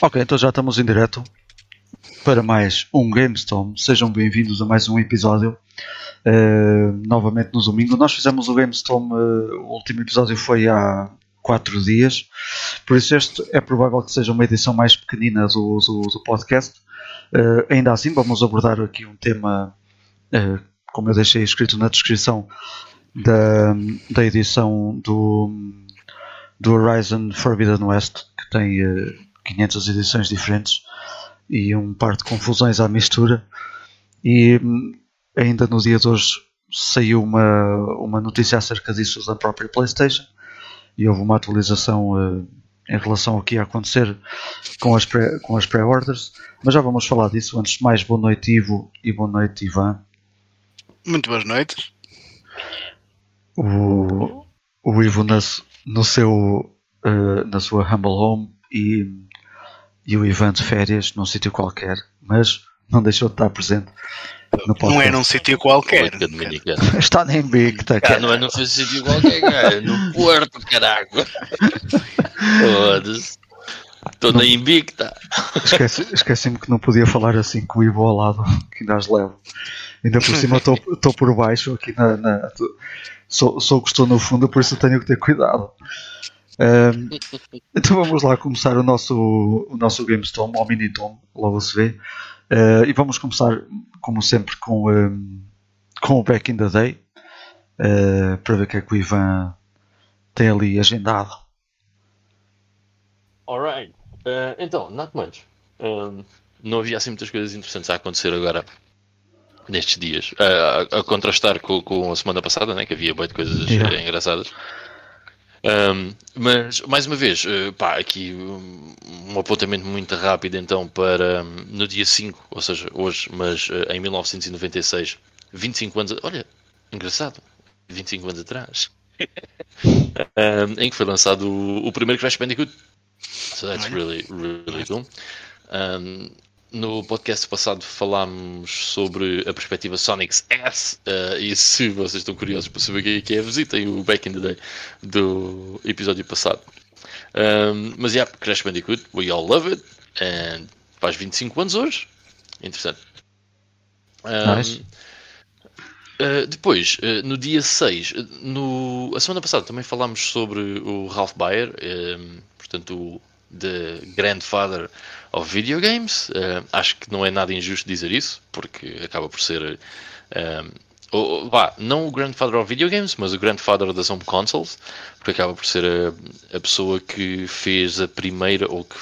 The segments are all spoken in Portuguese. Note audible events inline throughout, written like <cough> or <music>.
Ok, então já estamos em direto para mais um GameStorm. Sejam bem-vindos a mais um episódio. Uh, novamente no domingo. Nós fizemos o GameStorm, uh, o último episódio foi há 4 dias, por isso este é provável que seja uma edição mais pequenina do, do, do podcast. Uh, ainda assim, vamos abordar aqui um tema, como eu deixei escrito na descrição da, da edição do, do Horizon Forbidden West, que tem 500 edições diferentes e um par de confusões à mistura. E hum, ainda no dia de hoje saiu uma, uma notícia acerca disso da própria PlayStation e houve uma atualização uh, em relação ao que ia acontecer com as pré, com as pré-orders. Mas já vamos falar disso. Antes de mais, boa noite, Ivo, e boa noite, Ivan. Muito boas noites. O, o Ivo, na, no seu, uh, na sua Humble Home e e o Ivan de férias num sítio qualquer, mas não deixou de estar presente. Não é num sítio qualquer. <laughs> Está na Invicta. Cara, não é num sítio qualquer, cara. É no Porto, caralho. Foda-se. Estou na Invicta. Esqueci-me esqueci que não podia falar assim com o Ivo ao lado, que ainda as levo. Ainda por cima estou por baixo, aqui na. na sou, sou que estou no fundo, por isso tenho que ter cuidado. Um, então vamos lá começar o nosso, o nosso GameStorm, ou Mini-Tom, logo se vê. Uh, e vamos começar, como sempre, com, um, com o Back in the Day, uh, para ver o que é que o Ivan tem ali agendado. Alright, uh, então, not much. Um, não havia assim muitas coisas interessantes a acontecer agora nestes dias, a, a, contrastar com, com, a semana passada, né, que havia boas coisas yeah. engraçadas. Um, mas, mais uma vez, uh, pá, aqui um, um, apontamento muito rápido então para um, no dia 5, ou seja, hoje, mas uh, em 1996, 25 anos, olha, engraçado, 25 anos atrás, <laughs> em que foi lançado o, o primeiro Crash Bandicoot. So that's really, really cool. No podcast passado falámos sobre a perspectiva Sonic's S uh, e se vocês estão curiosos para saber o que é, é visitem o Back in the Day do episódio passado. Um, mas yeah, Crash Bandicoot, we all love it and faz 25 anos hoje. Interessante. Um, nice. Uh, depois, uh, no dia 6, no, a semana passada também falámos sobre o Ralph Baer, um, portanto, o The Grandfather of Video Games. Uh, acho que não é nada injusto dizer isso, porque acaba por ser. Ou, vá, não o Grandfather of Video Games, mas o Grandfather das Home Consoles, porque acaba por ser a, a pessoa que fez a primeira, ou que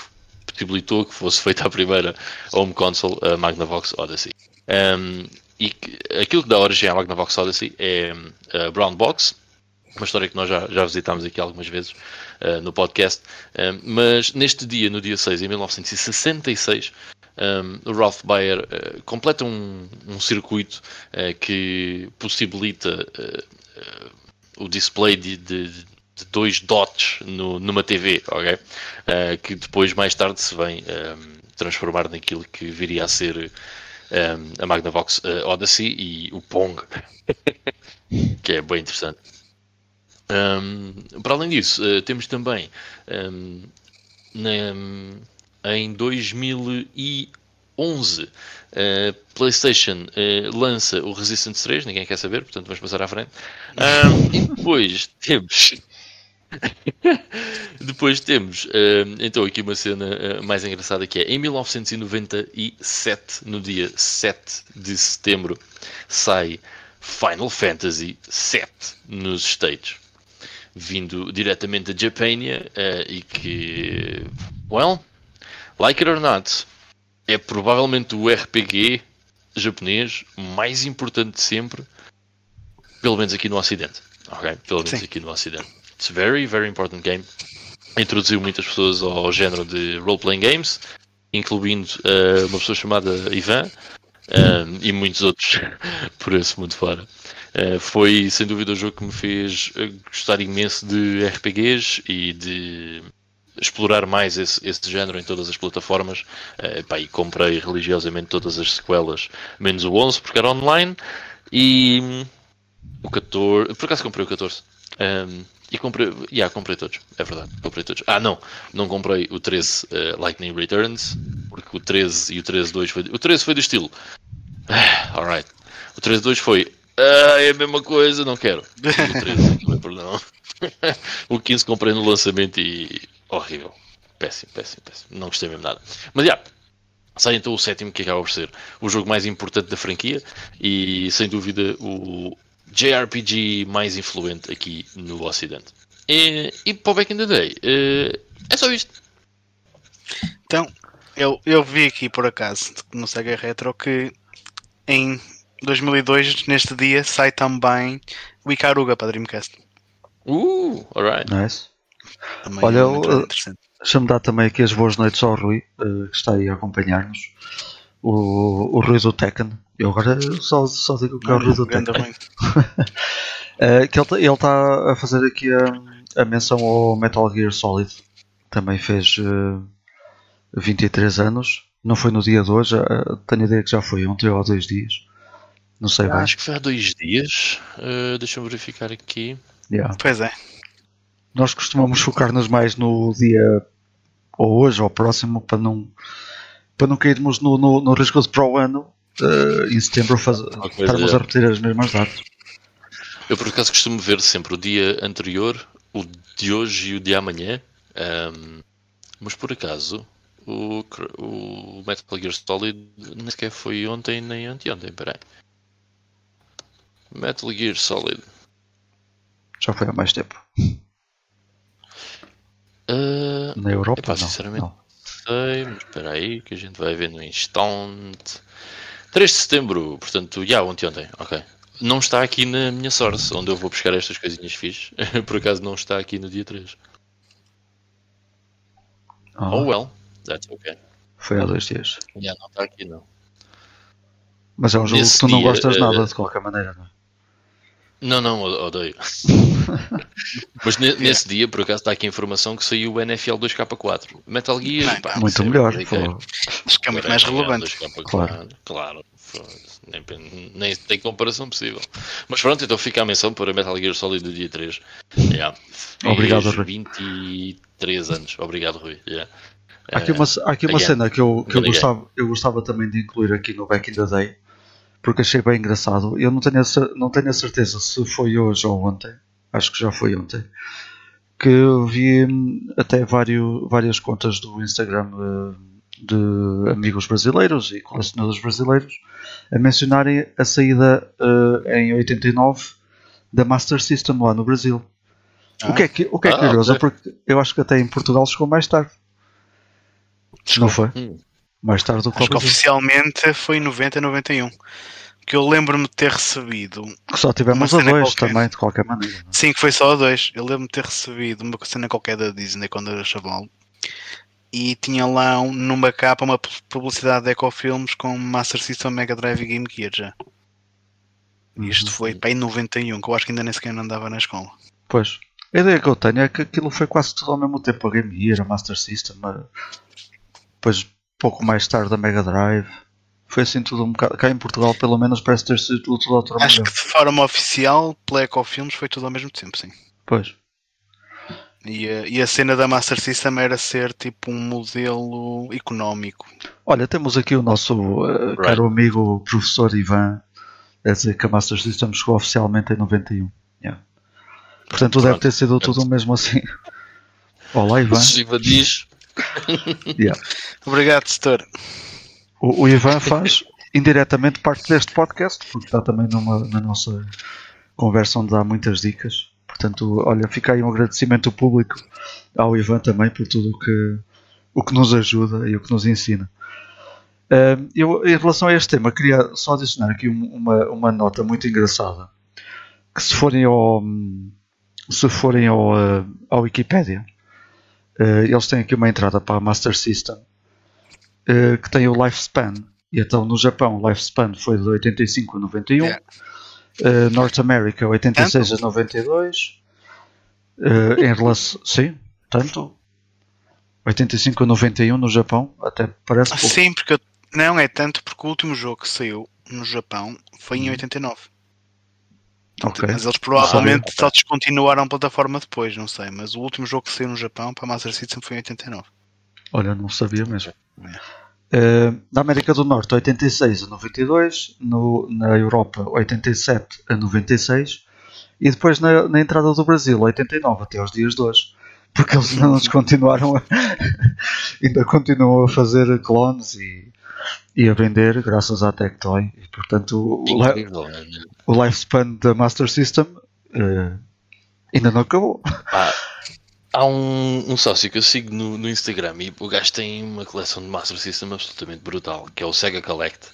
possibilitou que fosse feita a primeira Home Console, a Magnavox Odyssey. Um, e que, aquilo que dá origem à Magnavox Odyssey é a Brown Box, uma história que nós já, já visitámos aqui algumas vezes uh, no podcast, uh, mas neste dia, no dia 6, em 1966, um, o Ralph Baer uh, completa um, um circuito que possibilita o display de, de, de, dois dots no, numa TV, ok? que depois, mais tarde, se vem transformar naquilo que viria a ser um, a Magnavox Odyssey e o Pong, <laughs> que é bem interessante. Um, para além disso, uh, temos também um, na, em 2011 a uh, PlayStation uh, lança o Resistance 3, ninguém quer saber, portanto vamos passar à frente. Um, e depois <laughs> temos. <laughs> depois temos então aqui uma cena mais engraçada que é em 1997, no dia 7 de setembro, sai Final Fantasy VII nos States vindo diretamente da Japania uh, e que, well, like it or not, é provavelmente o RPG japonês mais importante de sempre, pelo menos aqui no Ocidente. Ok? Pelo menos Sim. aqui no Ocidente. It's a very, very important game. Introduziu muitas pessoas ao género de role-playing games, incluindo uh, uma pessoa chamada Ivan, um, e muitos outros <laughs> por esse mundo fora. Uh, foi sem dúvida o jogo que me fez eh, gostar imenso de RPGs e de explorar mais esse, esse género em todas as plataformas. Uh, pá, e comprei religiosamente todas as sequelas, menos o 11 porque era online. E o 14, por acaso comprei o 14. Um, e comprei, yeah, comprei todos, é verdade, comprei todos. Ah, não, não comprei o 13 uh, eh, Lightning Returns, porque o 13 e o 13.2 foi. O 13 foi do estilo. Ah, <sighs> alright. O 13.2 foi. Ah, é a mesma coisa, não quero. <laughs> <laughs> o 13, não. o 15 comprei no lançamento e. horrível. Péssimo, péssimo, péssimo. Não gostei mesmo nada. Mas já. Yeah, sai então o sétimo que acaba por ser o jogo mais importante da franquia e sem dúvida o JRPG mais influente aqui no Ocidente. E, e para o Back in the Day, uh, é só isto. Então, eu, eu vi aqui por acaso no Sega Retro que em 2002, neste dia, sai também o Icaruga para Dreamcast. Uh, alright. Nice. Também Olha, é deixa-me dar também aqui as boas noites ao Rui, uh, que está aí a acompanhar-nos. O, o Rui do Tekken, eu agora só, só digo que é o Rui do Tekken. uh, <laughs> que ele está a fazer aqui a, a, menção ao Metal Gear Solid. Também fez uh, eh, 23 anos. Não foi no dia de hoje, uh, tenho a ideia que já foi ontem ou há dois dias. Não sei bem. Acho que foi há dois dias. Uh, Deixa-me verificar aqui. Yeah. Pois é. Nós costumamos focar-nos mais no dia ou hoje ou próximo para não, para não cairmos no, no, no risco para o ano uh, em setembro faz, estarmos a repetir as mesmas datas. Eu por acaso costumo ver sempre o dia anterior, o de hoje e o de amanhã. Um, mas por acaso o, o Metal Gear Solid nem sequer foi ontem nem anteontem, peraí. Metal Gear Solid. Já foi há mais tempo. Uh, Na Europa, epá, não. Sinceramente, não sei, mas espera aí que a gente vai ver no instante. 3 de setembro, portanto, já, ontem, ontem, ok. Não está aqui na minha source, onde eu vou buscar estas coisinhas fixas. <laughs> Por acaso não está aqui no dia 3. Oh, oh well, that's okay. Foi há dois dias. Já, não está aqui não. Mas é um jogo Nesse que tu não dia, gostas uh, nada de qualquer maneira, não é? Não, não, odeio. <laughs> Mas nesse dia, por acaso, está aqui a informação que saiu o NFL 2K4. Metal Gear, pá, muito melhor. Acho que é muito mais relevante. Claro, claro. Nem, nem tem comparação possível. Mas pronto, então fica a menção para Metal Gear Solid do dia 3. Yeah. Obrigado, Rui. 23 anos. Obrigado, Rui. Yeah. Há aqui uma, há aqui uma cena que, eu, que eu, gostava, eu gostava também de incluir aqui no Back in the Day porque achei bem engraçado. Eu não tenho, a, não tenho a certeza se foi hoje ou ontem, acho que já foi ontem, que eu vi hum, até vários, várias contas do Instagram uh, de amigos brasileiros e colecionadores brasileiros a mencionarem a saída uh, em 89 da Master System lá no Brasil. Ah. O que é, que, o que é ah, curioso, okay. porque eu acho que até em Portugal chegou mais tarde. Não foi? Hum. Mais tarde do que Acho que oficialmente foi em 90 91 que eu lembro-me de ter recebido. Que só tivemos a dois qualquer. também, de qualquer maneira. É? Sim, que foi só a dois. Eu lembro-me de ter recebido uma cena qualquer da Disney quando era chaval. E tinha lá um, numa capa uma publicidade de Ecofilms com Master System, Mega Drive e Game Gear já. E isto foi uhum. para em 91, que eu acho que ainda nem sequer andava na escola. Pois. A ideia que eu tenho é que aquilo foi quase tudo ao mesmo tempo a Game Gear, a Master System, depois pouco mais tarde a Mega Drive. Foi assim tudo um bocado. Cá em Portugal, pelo menos, parece ter sido tudo, tudo outra Acho que de forma oficial, pela Ecofilms, foi tudo ao mesmo tempo, sim. Pois. E a, e a cena da Master System era ser tipo um modelo económico. Olha, temos aqui o nosso uh, right. caro amigo professor Ivan a dizer que a Master System chegou oficialmente em 91. Yeah. Portanto, Pronto. deve ter sido tudo mesmo assim. Olá, Ivan. Ivan diz. <laughs> yeah. Obrigado, setor. O, o, Ivan faz indiretamente parte deste podcast, porque está também numa, na nossa conversa onde dá muitas dicas. Portanto, olha, fica aí um agradecimento público ao Ivan também por tudo o que, o que nos ajuda e o que nos ensina. Uh, eu, em relação a este tema, queria só adicionar aqui uma, uma nota muito engraçada. Que se forem ao, se forem ao, uh, ao Wikipedia, uh, eles têm aqui uma entrada para a Master System uh, que tem o lifespan. E então no Japão o lifespan foi de 85 a 91. Yeah. Uh, North America 86 tanto? a 92. Uh, eh, em relação. Sim, tanto. 85 a 91 no Japão, até parece pouco. Sim, porque não é tanto porque o último jogo que saiu no Japão foi em 89. Ok. Mas eles provavelmente só descontinuaram a plataforma depois, não sei. Mas o último jogo que saiu no Japão para a Master System foi em 89. Olha, não sabia mesmo. Eh, na América do Norte, 86 a 92. No, na Europa, 87 a 96. E depois na, na entrada do Brasil, 89 até aos dias de hoje. Porque eles ainda não <laughs> descontinuaram. a- <laughs> ainda continuam a fazer clones e, e a vender, graças à Tectoy. E, portanto, o? O lifespan da Master System eh, ainda não acabou. Há um, um sócio que eu sigo no, no Instagram e o gajo tem uma coleção de Master System absolutamente brutal, que é o Sega Collect.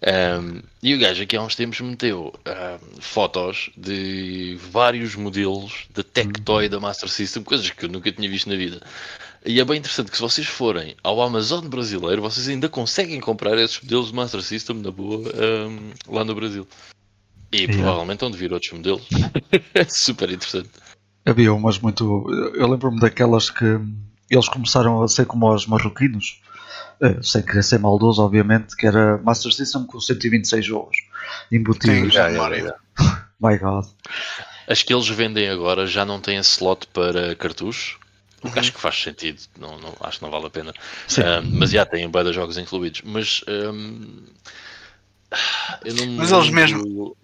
Um, e o gajo aqui há uns tempos meteu um, fotos de vários modelos da Tectoy da Master System, coisas que eu nunca tinha visto na vida. E é bem interessante que se vocês forem ao Amazon brasileiro, vocês ainda conseguem comprar esses modelos de Master System na boa um, lá no Brasil. E Yeah. provavelmente vão de vir outros modelos. <laughs> é super interessante. Havia umas muito. Eu lembro-me daquelas que eles começaram a ser como os marroquinos, eh, sem querer ser maldoso, obviamente, que era Master System com 126 jogos embutidos. Sim, memória. <laughs> My God. As que eles vendem agora já não têm slot para cartuchos. O que acho que faz sentido, não, não- acho que não vale a pena. Sim. Ah, mas já têm bué de jogos incluídos. Mas não me Mas eles mesmo-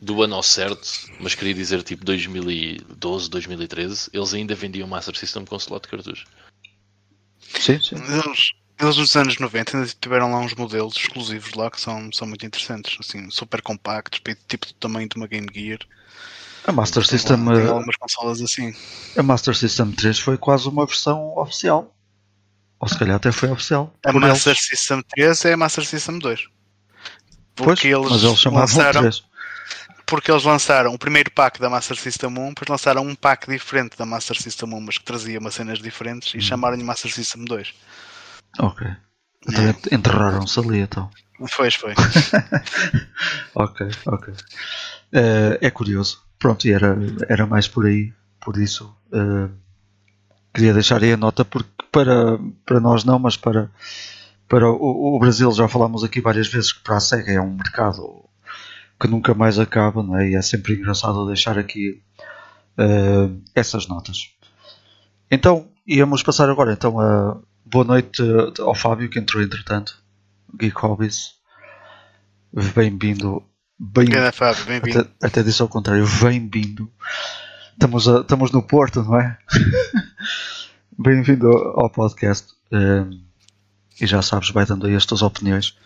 do ano ao certo, mas queria dizer tipo 2012, 2013, eles ainda vendiam Master System com slot de cartucho. Sim, sim. Eles, eles nos anos 90 ainda tiveram lá uns modelos exclusivos lá que são, são muito interessantes, assim, super compactos, tipo do tamanho de uma Game Gear. A Master Tem System, lá- tem eh, algumas consolas assim. a Master System 3 foi quase uma versão oficial. Ou se calhar até foi oficial. A Master eles. System 3 é a Master System 2. Pois, Porque eles, mas eles chamavam lançaram, 3. Porque eles lançaram o primeiro pack da Master System 1, depois lançaram um pack diferente da Master System 1, mas que trazia umas cenas diferentes Hum. e chamaram-lhe Master System 2. Ok. Então ent- enterraram-se ali então. Foi, foi. <laughs> Ok, ok. Eh, é curioso. Pronto, e era, era mais por aí. Por isso eh, queria deixar aí a nota porque para, para nós não, mas para, para o, o Brasil já falámos aqui várias vezes que para a SEGA é um mercado que nunca mais acaba, não é? E é sempre engraçado deixar aqui eh, essas notas. Então, íamos passar agora então a boa noite eh, ao Fábio que entrou entretanto. Geek Hobbies. Bem-vindo. Bem, Grande Fábio, bem-vindo. até, até disse ao contrário, bem-vindo. Estamos, a- estamos no Porto, não é? <laughs> bem-vindo ao, podcast. Ehm, e já sabes, vai dando aí as tuas opiniões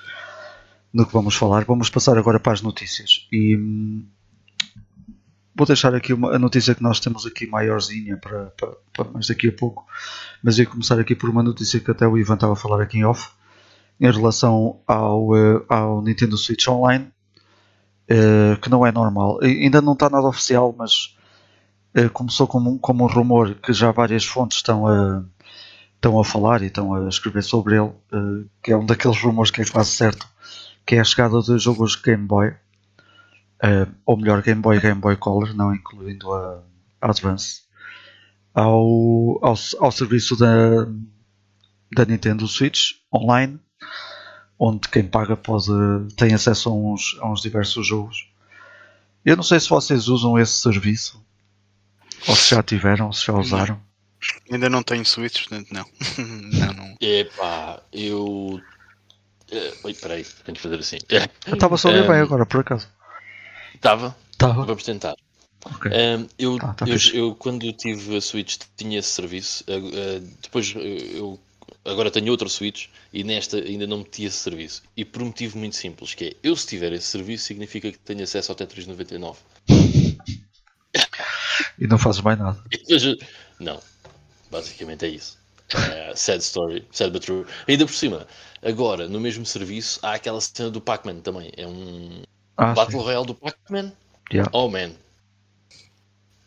no que vamos falar. Vamos passar agora para as notícias. E hum, vou deixar aqui uma, a notícia que nós temos aqui maiorzinha para, para, para mais daqui a pouco. Mas ia começar aqui por uma notícia que até o Ivan estava a falar aqui em off em relação ao, eh, ao Nintendo Switch Online, eh, que não é normal. Ainda não está nada oficial, mas eh, começou como um, como um rumor que já várias fontes estão a, estão a falar e estão a escrever sobre ele, eh, que é um daqueles rumores que é quase certo, que é a chegada de jogos Game Boy, eh, ou melhor, Game Boy e Game Boy Color, não incluindo a Advance, ao, ao, ao serviço da, da Nintendo Switch Online, onde quem paga pode tem acesso a uns, a uns diversos jogos. Eu não sei se vocês usam esse serviço, ou se já tiveram, ou se já usaram. Ainda não tenho Switch, portanto não. <laughs> não, não. Epá, eu. Eh, Oi, peraí, tenho que fazer assim. Eu estava só a ver Ehm, bem agora, por acaso. Estava, Estava. vamos tentar. Ok. Um, eu, Ah, tá eu, fixe. eu, quando tive a Switch tinha esse serviço. Uh, uh, depois eu agora tenho outro Switch e nesta ainda não meti esse serviço. E por um motivo muito simples, que é eu se tiver esse serviço significa que tenho acesso ao Tetris 99. E não fazes mais nada. <laughs> Não, basicamente é isso. Uh, sad story, sad but true. Ainda por cima, agora no mesmo serviço há aquela cena do Pac-Man também. É um Ah, Battle sim. Royale do Pac-Man. Yeah. Oh man,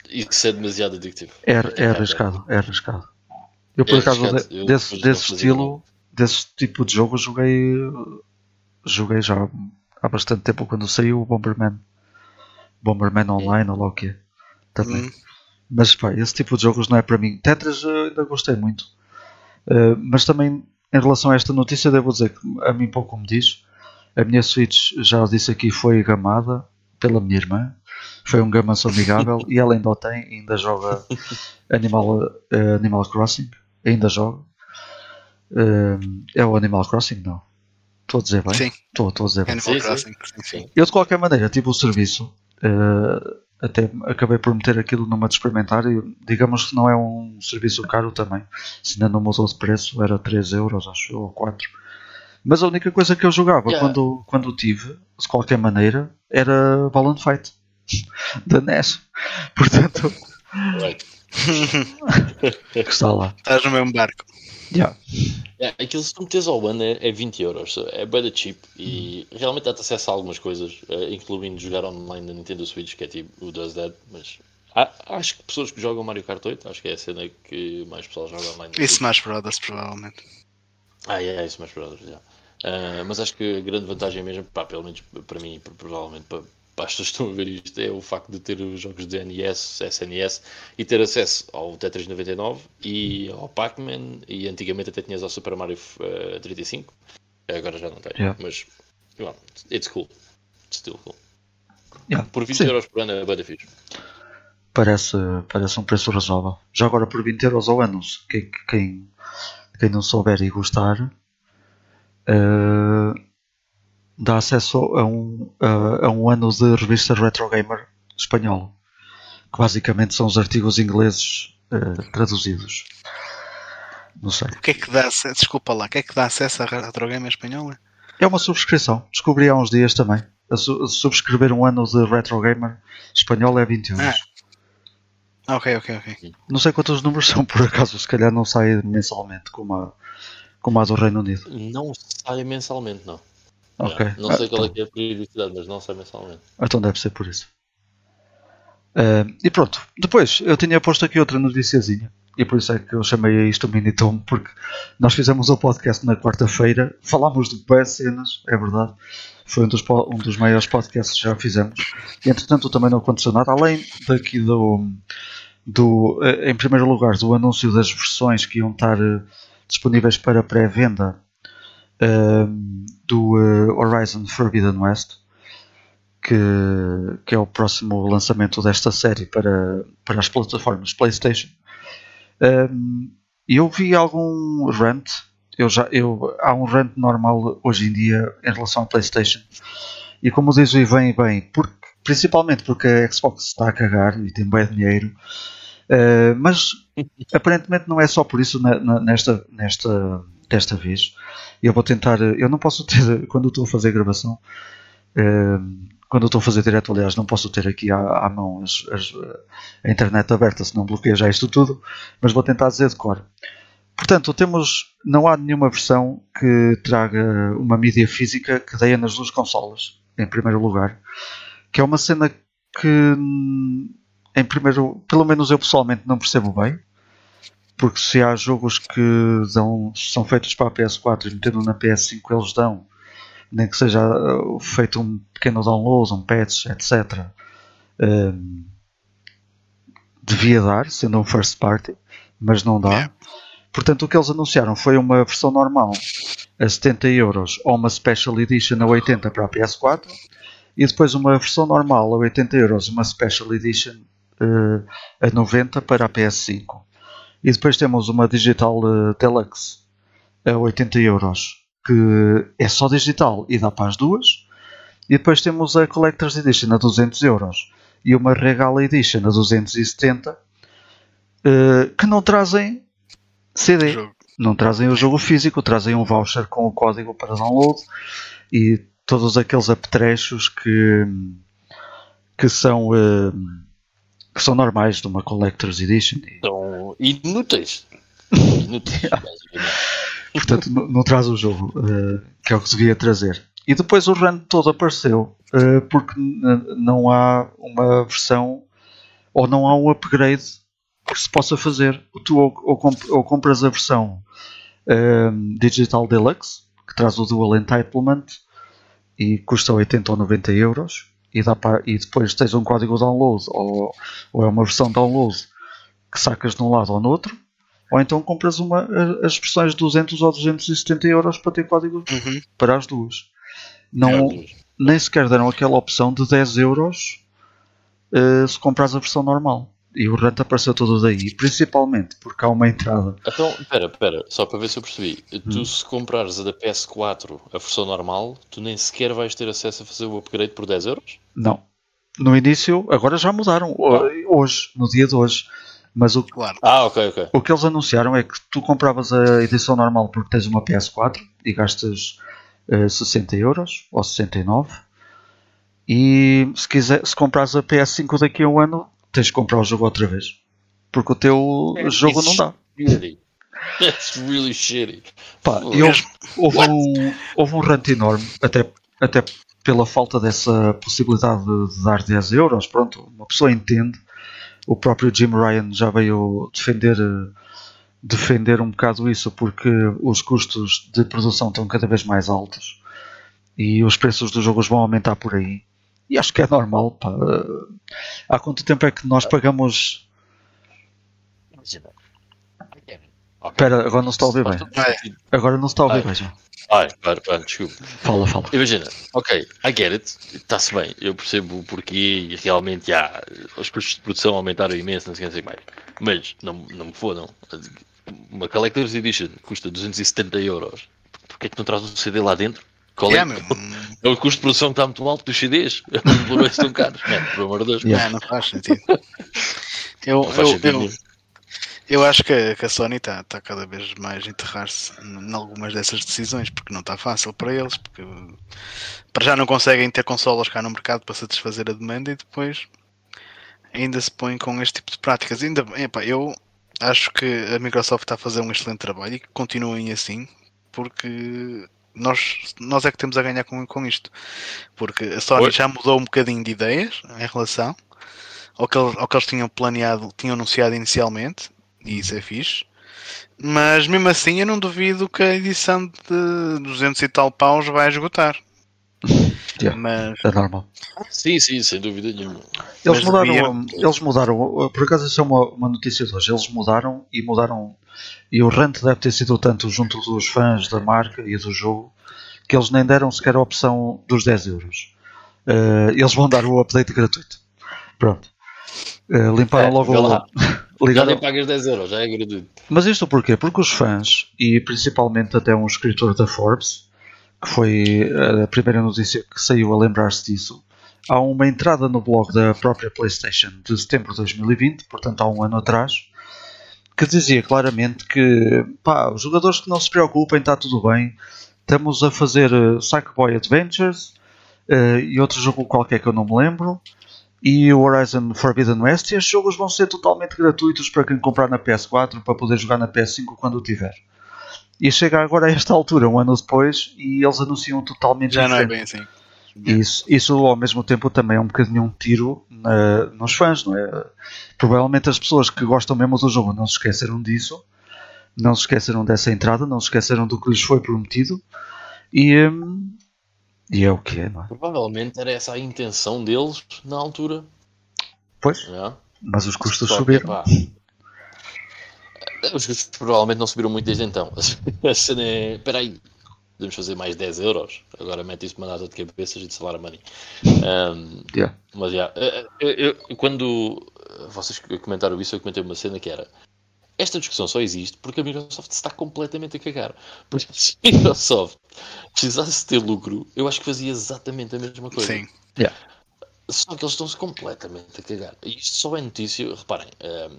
isso é demasiado adictivo. É, é arriscado, é arriscado. Eu por É acaso arriscado. de- Eu desse, desse estilo, desse tipo de jogo joguei joguei já há bastante tempo quando saiu o Bomberman. Bomberman Online ou lá o que é. Também. Hum. Mas pá, esse tipo de jogos não é para mim. Tetris eh, ainda gostei muito. Eh, mas também em relação a esta notícia devo dizer que a mim pouco me diz. A minha Switch, já disse aqui, foi gamada pela minha irmã. Foi um gamanço amigável <laughs> e ela ainda o tem, ainda joga Animal, uh, Animal Crossing, ainda joga. Uh, é o Animal Crossing, não? Estou a dizer bem? Sim. Estou, estou a dizer bem. Animal sim. Crossing. Sim, sim. Eu de qualquer maneira tive o serviço, eh, até acabei por meter aquilo numa de experimentar e digamos que não é um serviço caro também. Se ainda não mudou de preço, era 3 euros, acho eu, ou 4. Mas a única coisa que eu jogava Yeah. quando, quando tive, de qualquer maneira, era Ball and Fight <laughs> da NES. Portanto, <laughs> que está lá. Estás no mesmo barco. Yeah. É, aquilo se tu metes ao ano é, é 20 euros, é bem da cheap e realmente dá-te acesso a algumas coisas, eh, incluindo jogar online na Nintendo Switch, que é tipo o Does That, mas há- acho que pessoas que jogam Mario Kart 8, acho que é a cena que mais pessoal joga online. na E. Smash Brothers, provavelmente. Ah, é, é isso, Smash Brothers, já. Ah, mas acho que a grande vantagem mesmo, pá, pelo menos para mim, e provavelmente para, para as pessoas que estão a ver isto, é o facto de ter os jogos de NES, SNES e ter acesso ao Tetris 99 e ao Pac-Man e antigamente até tinhas ao Super Mario eh, 35, agora já não tem, Yeah. mas well, it's cool, it's still cool. Yeah. Por 20 Sim. euros por ano é bem fixe. Parece, parece um preço razoável. Já agora por 20 euros ao ano, quem, quem, quem não souber e gostar, eh, dá acesso a um, a, a um ano de revista Retro Gamer espanhola, que basicamente são os artigos ingleses eh, traduzidos. Não sei. O que é que dá acesso? Desculpa lá, o que é que dá acesso à Retro Game espanhola? É uma subscrição. Descobri há uns dias também. A su- a subscrever um ano de Retro Gamer espanhol é 20 euros. Ah. Ok, ok, ok. Não sei quantos números são, por acaso, se calhar não sai mensalmente, como a, como a do Reino Unido. Não sai mensalmente, não. Ok. Não sei Ah, qual é então, que é a periodicidade, mas não sai mensalmente. então deve ser por isso. Ah, e pronto, depois eu tinha posto aqui outra noticiazinha, e por isso é que eu chamei a isto o Minitom, porque nós fizemos o podcast na quarta-feira, falámos de boas cenas, é verdade. Foi um dos, um dos maiores podcasts que já fizemos. E entretanto também não aconteceu nada, além daqui do, do eh, em primeiro lugar, do anúncio das versões que iam estar eh, disponíveis para pré-venda eh, do eh, Horizon Forbidden West, que, que é o próximo lançamento desta série para, para as plataformas PlayStation. Um, eu vi algum rant, eu já, eu, há um rant normal hoje em dia em relação à PlayStation, e como diz o Ivan, bem, porque, principalmente porque a Xbox está a cagar e tem bem dinheiro, uh, mas <laughs> aparentemente não é só por isso na- na- nesta, nesta, desta vez. Eu vou tentar, eu não posso ter, quando eu estou a fazer gravação, uh, quando estou a fazer direto, aliás, não posso ter aqui à, à mão as- as- a internet aberta, senão bloqueia já isto tudo, mas vou tentar dizer de cor. Portanto, temos, não há nenhuma versão que traga uma mídia física que dê nas duas consolas, em primeiro lugar, que é uma cena que, hum, em primeiro, pelo menos eu pessoalmente não percebo bem, porque se há jogos que dão, são feitos para a PS4 e metendo na PS5 eles dão, nem que seja uh, feito um pequeno download, um patch, etc. hum, devia dar, sendo um first party, mas não dá. Portanto, o que eles anunciaram foi uma versão normal a 70 euros ou uma Special Edition a 80 para a PS4 e depois uma versão normal a 80 euros, uma Special Edition eh, a 90 para a PS5. E depois temos uma Digital Deluxe a 80 euros, que é só digital e dá para as duas. E depois temos a Collector's Edition a 200 euros e uma Regal Edition a 270 eh, que não trazem CD Jogo. não trazem o jogo físico, trazem um voucher com o código para download e todos aqueles apetrechos que, que são eh, que são normais de uma Collector's Edition. Então, inúteis. Inúteis, <laughs> portanto não, não traz o jogo eh, que é o que devia trazer. E depois o run todo apareceu eh, porque não há uma versão ou não há um upgrade que se possa fazer. Tu ou, ou, comp- ou compras a versão ehm, Digital Deluxe que traz o Dual Entitlement e custa 80 ou 90 euros e, dá para, e depois tens um código download ou, ou é uma versão download que sacas de um lado ou no outro ou então compras uma, as versões de 200 ou 270 euros para ter código Uhum. para as duas não, nem sequer deram aquela opção de 10 euros uh, se compras a versão normal. E o rent apareceu todo daí, principalmente porque há uma entrada. Então, espera, espera, só para ver se eu percebi. Tu, hum. se comprares a da PS4, a versão normal, tu nem sequer vais ter acesso a fazer o upgrade por 10 euros? Não. No início, agora já mudaram, ah. hoje, no dia de hoje. Mas o, claro. ah, okay, okay. o que eles anunciaram é que tu compravas a edição normal porque tens uma PS4 e gastas uh, 60 euros ou 69 e se, quiser, se comprares a PS5 daqui a um ano tens de comprar o jogo outra vez. Porque o teu é, jogo não dá. That's really shitty. Pá, houve, houve, um, houve um rant enorme, até, até pela falta dessa possibilidade de, de, dar 10 euros. Pronto, uma pessoa entende. O próprio Jim Ryan já veio defender, defender um bocado isso, porque os custos de produção estão cada vez mais altos e os preços dos jogos vão aumentar por aí. E acho que é normal. Pá. Há quanto tempo é que nós pagamos. Espera, agora não se está a ouvir bem. Agora não se está a ouvir bem já. Ai, para, para, desculpa. Fala, fala. Imagina, ok, I get it, está-se bem, eu percebo o porquê e realmente há, os custos de produção aumentaram imenso, não sei o que mais. Mas não, não me fodam. Uma Collector's Edition custa 270 euros. Porquê é que não traz um CD lá dentro? Qual é, <laughs> é, o custo de produção está muito alto dos CDs? Os Blu-rays estão caros. Pelo amor de Deus. Yeah. Não, não faz sentido. Eu, não faz sentido eu, eu, acho que, que a Sony está tá cada vez mais a enterrar-se em algumas dessas decisões, porque não está fácil para eles, porque para já não conseguem ter consolas cá no mercado para satisfazer a demanda e depois ainda se põem com este tipo de práticas. Ainda, epa, eu acho que a Microsoft está a fazer um excelente trabalho e que continuem assim, porque nós, nós é que temos a ganhar com, com isto. Porque a Sony Oi? já mudou um bocadinho de ideias em relação ao que, ao que eles tinham planeado, tinham anunciado inicialmente, e isso é fixe. Mas mesmo assim eu não duvido que a edição de 200 e tal paus vai esgotar. <laughs> Yeah, Mas... É normal. Sim, sim, sem dúvida nenhuma. Eles mudaram, eles mudaram, por acaso isso é uma, uma notícia de hoje, eles mudaram e mudaram e o rant deve ter sido tanto junto dos fãs da marca e do jogo que eles nem deram sequer a opção dos 10 euros. Uh, eles vão dar o update gratuito. Pronto. Uh, limparam é, logo o. <laughs> Já nem pagas 10 euros, já é gratuito. Mas isto porquê? Porque os fãs, e principalmente até um escritor da Forbes, que foi a primeira notícia que saiu a lembrar-se disso, há uma entrada no blog da própria PlayStation de setembro de 2020, portanto há um ano atrás, que dizia claramente que pá, os jogadores que não se preocupem, está tudo bem. Estamos a fazer uh, Sackboy Adventures uh, e outro jogo qualquer que eu não me lembro. E o Horizon Forbidden West. E estes jogos vão ser totalmente gratuitos para quem comprar na PS4 para poder jogar na PS5 quando tiver. E chega agora a esta altura, um ano depois, e eles anunciam totalmente Já diferente. não é bem assim. Isso, isso ao mesmo tempo também é um bocadinho um tiro na, nos fãs, não é? Provavelmente as pessoas que gostam mesmo do jogo não se esqueceram disso, não se esqueceram dessa entrada, não se esqueceram do que lhes foi prometido e, hum, e é o que é, não é? Provavelmente era essa a intenção deles na altura. Pois, é. mas os custos Só subiram. Que, os custos provavelmente não subiram muito desde então. <laughs> A cena é. Espera aí, podemos fazer mais 10 euros. Agora mete isso uma data de cabeças e de salar a money. Um, yeah. Mas já, yeah, eu, eu, quando vocês comentaram isso, eu comentei uma cena que era esta discussão só existe porque a Microsoft está completamente a cagar. Porque se a Microsoft precisasse ter lucro, eu acho que fazia exatamente a mesma coisa. Sim. Yeah. Só que eles estão-se completamente a cagar. E isto só é notícia. Reparem,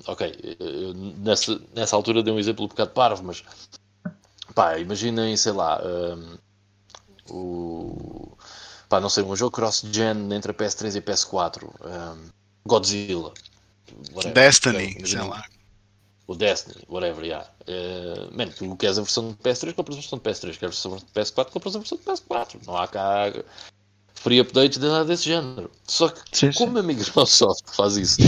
ok, eu, nessa, nessa altura dei um exemplo um bocado parvo, mas Pá, imaginem, sei lá, um, o. Pá, não sei, um jogo cross-gen entre a PS3 e a PS4. Um, Godzilla. Whatever. Destiny, sei lá. O Destiny, whatever, yeah. Uh, man, tu queres a versão de PS3, compras a versão de PS3. Queres a versão de PS4, compras a versão de PS4. Não há cá free updates de nada desse género. Só que, sim, como sim. a Microsoft <laughs> faz isso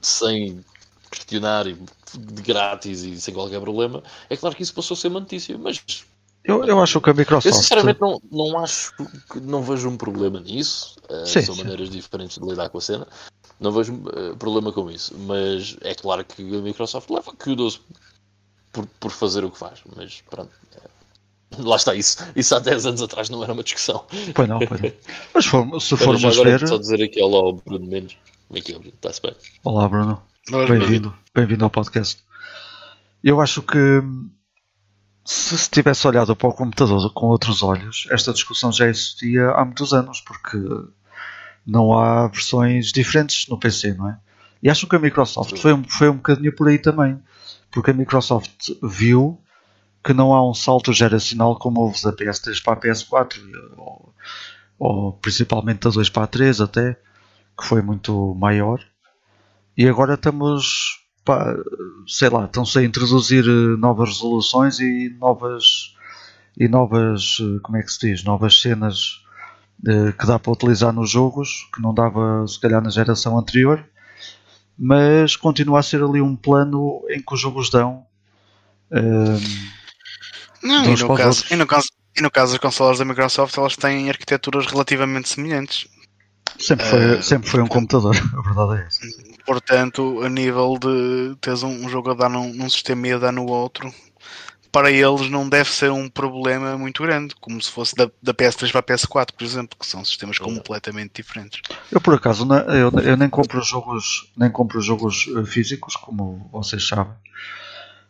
sem questionar e de grátis e sem qualquer problema, é claro que isso passou a ser uma notícia, mas eu, eu acho que a Microsoft. Eu sinceramente não, não acho que não vejo um problema nisso. Uh, sim, são sim. maneiras diferentes de lidar com a cena. Não vejo uh, problema com isso. Mas é claro que a Microsoft leva kudos por, por fazer o que faz. Mas pronto. É, lá está isso. Isso há 10 anos atrás não era uma discussão. Pois não, pois não. Mas for, se formos ver. Só dizer aqui ao Bruno Mendes. Como é que é, Bruno? Está-se bem? Olá, Bruno. Bem-vindo. Bem-vindo ao podcast. Eu acho que se se tivesse olhado para o computador com outros olhos, esta discussão já existia há muitos anos, porque não há versões diferentes no PC, não é? E acho que a Microsoft foi, um- foi um bocadinho por aí também, porque a Microsoft viu que não há um salto geracional como houve da PS3 para a PS4, ou, ou principalmente da 2 para a 3 até, que foi muito maior. E agora estamos, pá, sei lá, estão-se a introduzir eh, novas resoluções e novas, e novas, eh, como é que se diz, novas cenas eh, que dá para utilizar nos jogos, que não dava se calhar na geração anterior, mas continua a ser ali um plano em que os jogos dão. ehm, Não, e no, caso, e, no caso, e no caso das consolas da Microsoft, elas têm arquiteturas relativamente semelhantes. sempre, foi, Eh, sempre foi um computador, <laughs> a verdade é essa. Portanto, a nível de teres um, jogo a dar num, num sistema e a dar no outro, para eles não deve ser um problema muito grande, como se fosse da, da PS3 para a PS4, por exemplo, que são sistemas completamente diferentes. Eu por acaso eu, eu nem compro jogos nem compro jogos eh, físicos, como vocês sabem.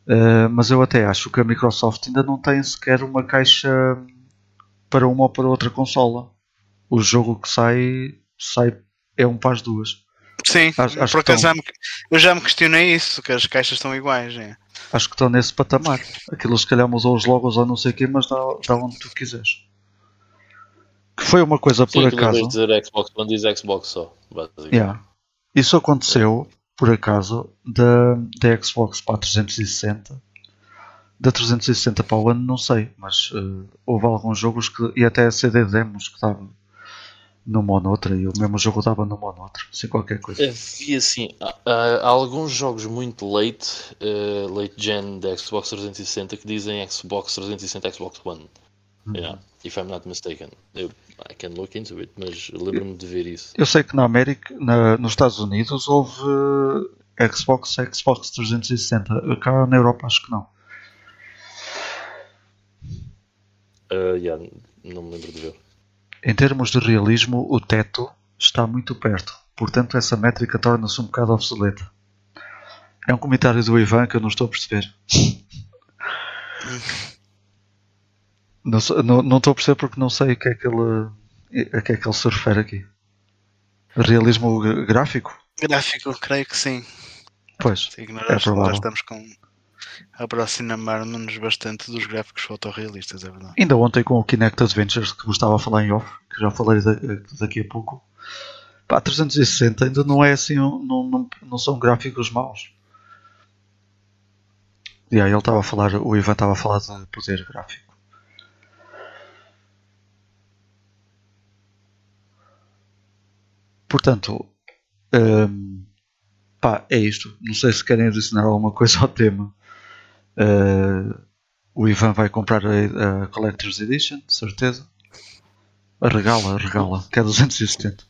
Eh, mas eu até acho que a Microsoft ainda não tem sequer uma caixa para uma ou para outra consola. O jogo que sai, sai é um para as duas. Sim, Acho- acho por que acaso estão. já me, eu já me questionei isso, que as caixas estão iguais. É. Acho que estão nesse patamar. Aquilo se calhar mudou os logos ou não sei o quê, mas dá, dá onde tu quiseres. Que foi uma coisa por Sim, em acaso. vez de dizer Xbox One diz Xbox só. basicamente. Yeah. Isso aconteceu, por acaso, da, da Xbox para a 360. Da 360 para o ano, não sei, mas eh, houve alguns jogos que, e até CD demos que dava numa ou noutra, e o mesmo jogo dava numa ou noutra, sem qualquer coisa. Havia assim, há, há- alguns jogos muito late, eh, late gen da Xbox 360 que dizem Xbox 360 Xbox One. Yeah, if I'm not mistaken. Eu, I can look into it, mas lembro-me de ver isso. Eu sei que na América, na- nos Estados Unidos, houve eh, Xbox, Xbox 360. Cá na Europa, acho que não. Uh, yeah, não me lembro de ver. Em termos de realismo, o teto está muito perto, portanto, essa métrica torna-se um bocado obsoleta. É um comentário do Ivan que eu não estou a perceber. <laughs> Não, sei- não, não estou a perceber porque não sei a que é que ele, a que é que ele se refere aqui. Realismo gráfico? Gráfico, creio que sim. Pois, Sim, É provável. estamos com aproximar-nos bastante dos gráficos fotorrealistas, é verdade. ainda ontem com o Kinect Adventures que vos estava a falar em off, que já falarei da- daqui a pouco. Pá, 360 ainda não é assim, não, não, não são gráficos maus. E aí ele estava a falar, o Ivan estava a falar de poder gráfico. Portanto, hum, pá, é isto. Não sei se querem adicionar alguma coisa ao tema. Uh, o Ivan vai comprar a, a Collector's Edition, de certeza. A regala, a regala, que é 270.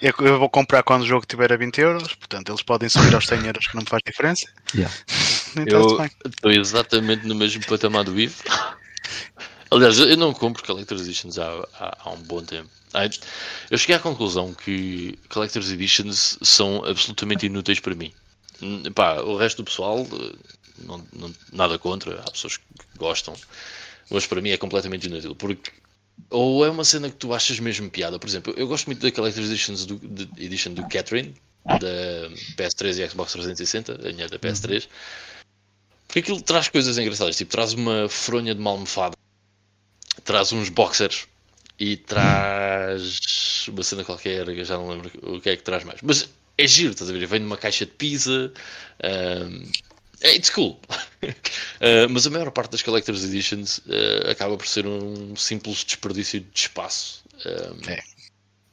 Eu, eu vou comprar quando o jogo tiver a 20 euros, portanto eles podem subir aos 100 euros que não me faz diferença. Yeah. Então, Eu estou exatamente no mesmo patamar do Ivo. Aliás, eu não compro Collector's Editions há, há, há um bom tempo. Eu cheguei à conclusão que Collector's Editions são absolutamente inúteis para mim. Pá, o resto do pessoal, eh, não, não- nada contra, há pessoas que gostam, mas para mim é completamente inútil. Porque ou é uma cena que tu achas mesmo piada, por exemplo, eu gosto muito da Collector's Editions do, de, Edition do Catherine, da PS3 e Xbox 360, a minha da PS3. Porque aquilo traz coisas engraçadas, tipo, traz uma fronha de uma almofada, traz uns boxers e traz uma cena qualquer, eu já não lembro o que é que traz mais. Mas é giro, estás a ver? Vem numa caixa de pizza. Um, it's cool. Uh, <laughs> mas a maior parte das Collector's Editions uh, acaba por ser um simples desperdício de espaço. Um, É.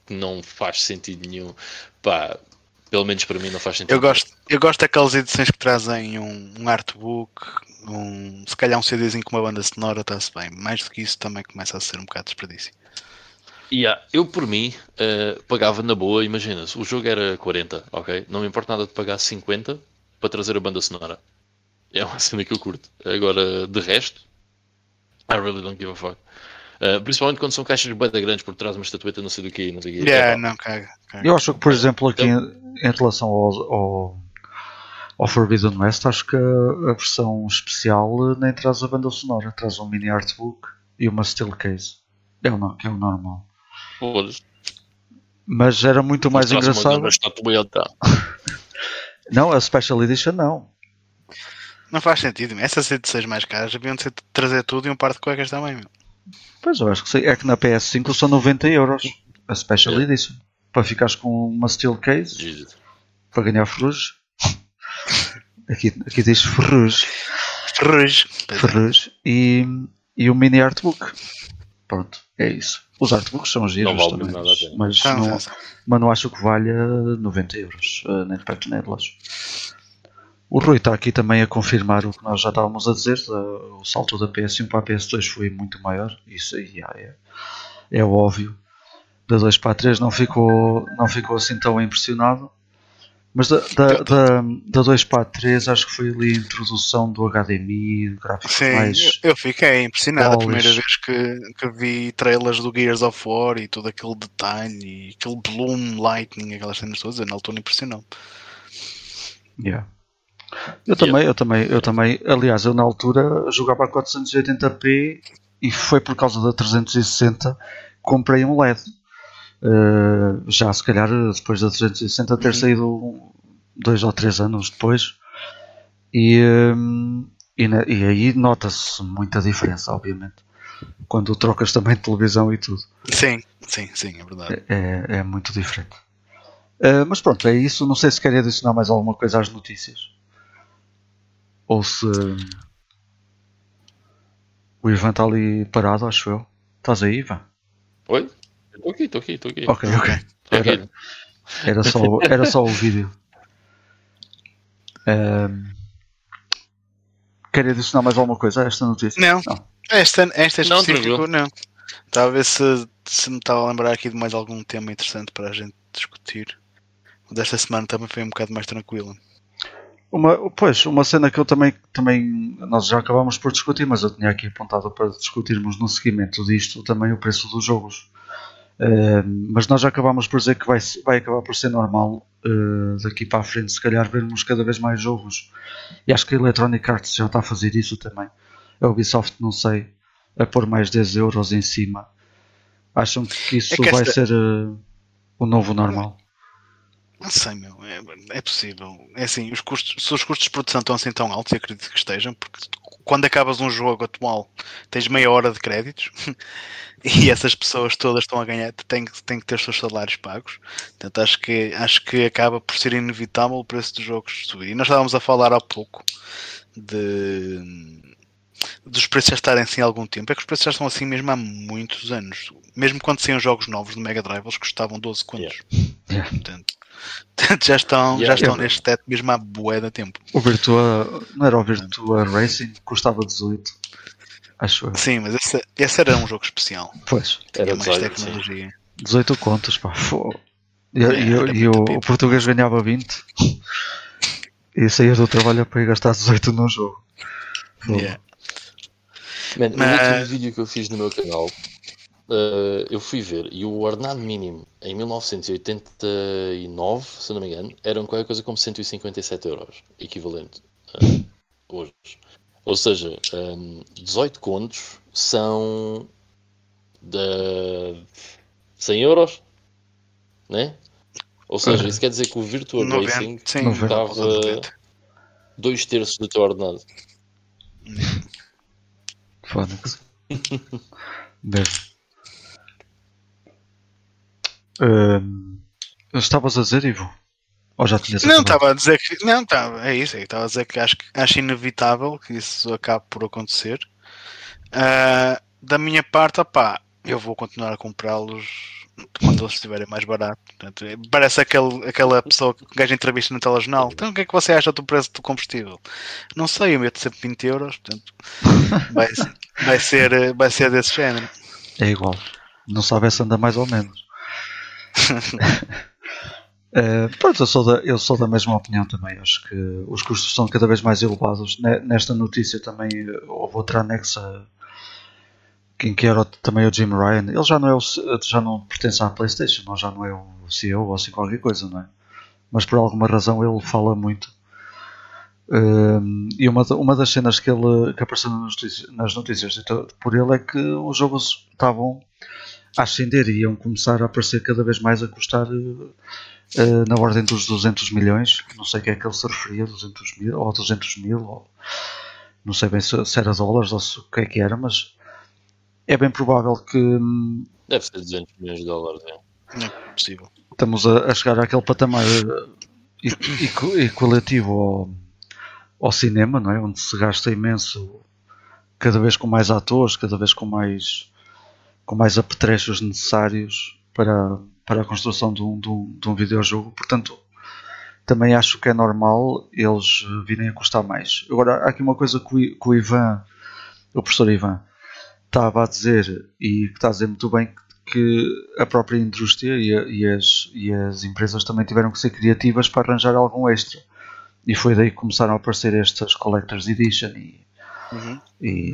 Que não faz sentido nenhum. Pá, pelo menos para mim não faz sentido Eu gosto, eu gosto daquelas edições que trazem um, um artbook, um, se calhar um CDzinho com uma banda sonora, está-se bem. Mais do que isso também começa a ser um bocado desperdício. Yeah, eu por mim uh, pagava na boa, imagina, se o jogo era 40, ok? Não me importa nada de pagar 50 para trazer a banda sonora. É uma cena que eu curto. Agora, de resto, I really don't give a fuck. Uh, principalmente quando são caixas bem grandes por trás de uma estatueta, não sei do que, não sei do que. Yeah, não, caga, caga. Eu acho que, por exemplo, aqui então, em, em, relação ao, ao, ao Forbidden West, acho que a, a, versão especial nem traz a banda sonora, traz um mini artbook e uma steel case. É o, que é o normal. Pois. Mas era muito mais engraçado. <laughs> não, a Special Edition não. Não faz sentido. Essas edições mais caras deviam ser trazer tudo e um par de cuecas também. Meu. Pois eu acho que sim. É que na PS5 são 90 euros a Special é. Edition. Para ficares com uma Steel Case Jesus. para ganhar ferrugem. <laughs> Aqui, aqui diz ferrugem. Ferrugem. Ferrugem. E, e o mini artbook. Pronto, é isso. Os artbooks são giros não vale também, nada mas, não, mas não acho que valha 90 euros, uh, nem de perto nem de longe. O Rui está aqui também a confirmar o que nós já estávamos a dizer. O salto da PS1 para a PS2 foi muito maior. Isso aí é, é óbvio. Da 2 para a 3 não ficou, não ficou assim tão impressionado. Mas da, da, da, da 2 para a 3 acho que foi ali a introdução do HDMI, gráficos Sim, mais. Eu fiquei impressionado a primeira vez que, que vi trailers do Gears of War e todo aquele detalhe e aquele bloom, lightning, aquelas cenas todas. Na altura impressionou. Yeah. Eu também, eu também, eu também. Aliás, eu na altura jogava a 480p e foi por causa da 360 comprei um LED. Uh, já se calhar depois da 360 ter uhum. saído dois ou três anos depois. E, um, e, na, e aí nota-se muita diferença, obviamente. Quando trocas também de televisão e tudo. Sim, sim, sim, é verdade. É, é, é muito diferente. Uh, mas pronto, é isso. Não sei se querem adicionar mais alguma coisa às notícias. Ou se. O Ivan está ali parado, acho eu. Estás aí, Ivan? Oi? Estou aqui, estou aqui, estou aqui. Ok, ok. Era, era, só, era só o vídeo. Um, Quer adicionar mais alguma coisa a esta notícia? Não. não. Esta, esta específico, não. não. Estava a ver se, se me estava a lembrar aqui de mais algum tema interessante para a gente discutir. O desta semana também foi um bocado mais tranquilo. Uma, pois, uma cena que eu também, também nós já acabámos por discutir, mas eu tinha aqui apontado para discutirmos no seguimento disto também o preço dos jogos. Uh, mas nós já acabámos por dizer que vai, vai acabar por ser normal uh, daqui para a frente, se calhar vermos cada vez mais jogos. E acho que a Electronic Arts já está a fazer isso também. A Ubisoft, não sei, a pôr mais 10 euros em cima. Acham que isso é que esta... vai ser uh, o novo normal? Não sei, meu, é, é, possível. É assim, os custos, se os custos de produção estão assim tão altos, eu acredito que estejam, porque quando acabas um jogo atual tens meia hora de créditos <laughs> e essas pessoas todas estão a ganhar, têm, têm que ter os seus salários pagos. Portanto, acho que, acho que acaba por ser inevitável o preço dos jogos subir. E nós estávamos a falar há pouco de dos preços já estarem assim há algum tempo, é que os preços já estão assim mesmo há muitos anos. Mesmo quando saíam jogos novos do Mega Drive, eles custavam 12 contos. Yeah. Portanto, <laughs> já estão, yeah, já estão yeah. neste teto mesmo há bué de tempo. O Virtua, não era o Virtua Racing? Custava 18. Acho eu. Sim, mas esse, esse era um jogo especial. Pois. Tinha era mais 18, tecnologia. Sim. 18 contos, pá. E, é, e, e o, o, português ganhava 20 e saía do trabalho para ir gastar 18 num jogo. Yeah. Man, mas... O último vídeo que eu fiz no meu canal uh, eu fui ver e o ordenado mínimo em 1989, se não me engano, era qualquer coisa como 157 euros, equivalente uh, hoje. Ou seja, um, 18 contos são de 100 euros, né? Ou seja, isso quer dizer que o Virtual 90, Racing sim, estava dois terços do teu ordenado. Foda-se. Uh, estavas a dizer, Ivo? Ou já tinhas Não, estava a dizer que. Não, estava, é isso. Estava a dizer que acho, acho inevitável que isso acabe por acontecer. Uh, da minha parte, opá, eu vou continuar a comprá-los quando eles estiverem mais barato. Portanto, parece aquele, aquela pessoa que gaja entrevista no telejornal. Então o que é que você acha do preço do combustível? Não sei, eu meto sempre 20 euros, portanto <laughs> vai, vai, ser, vai ser desse género. É igual. Não sabe se anda mais ou menos. Uh, <laughs> pronto, eu sou, da, eu sou da mesma opinião também. Acho que os custos são cada vez mais elevados. Nesta notícia também houve outra anexa quem que era também o Jim Ryan, ele já não, é o, já não pertence à PlayStation, não, já não é o CEO ou assim qualquer coisa, não é? Mas por alguma razão ele fala muito. Um, e uma, uma das cenas que, ele, que apareceu nas notícias, nas notícias por ele é que os jogos estavam a ascender e iam começar a aparecer cada vez mais a custar uh, na ordem dos 200 milhões. Não sei o que é que ele se referia, 200 mil ou 200 mil, ou, não sei bem se, se era dólares ou se, o que é que era, mas é bem provável que. Hum, Deve ser 200 milhões de dólares, é. Não é possível. Estamos a, a chegar àquele patamar equalativo ao, ao cinema, não é? Onde se gasta imenso, cada vez com mais atores, cada vez com mais, com mais apetrechos necessários para, para a construção de um, de, um, de um videojogo. Portanto, também acho que é normal eles virem a custar mais. Agora, há aqui uma coisa que o, que o Ivan, o professor Ivan, estava a dizer, e que está a dizer muito bem, que a própria indústria e, a, e, as, e as empresas também tiveram que ser criativas para arranjar algum extra. E foi daí que começaram a aparecer estas Collector's Edition e, uhum. e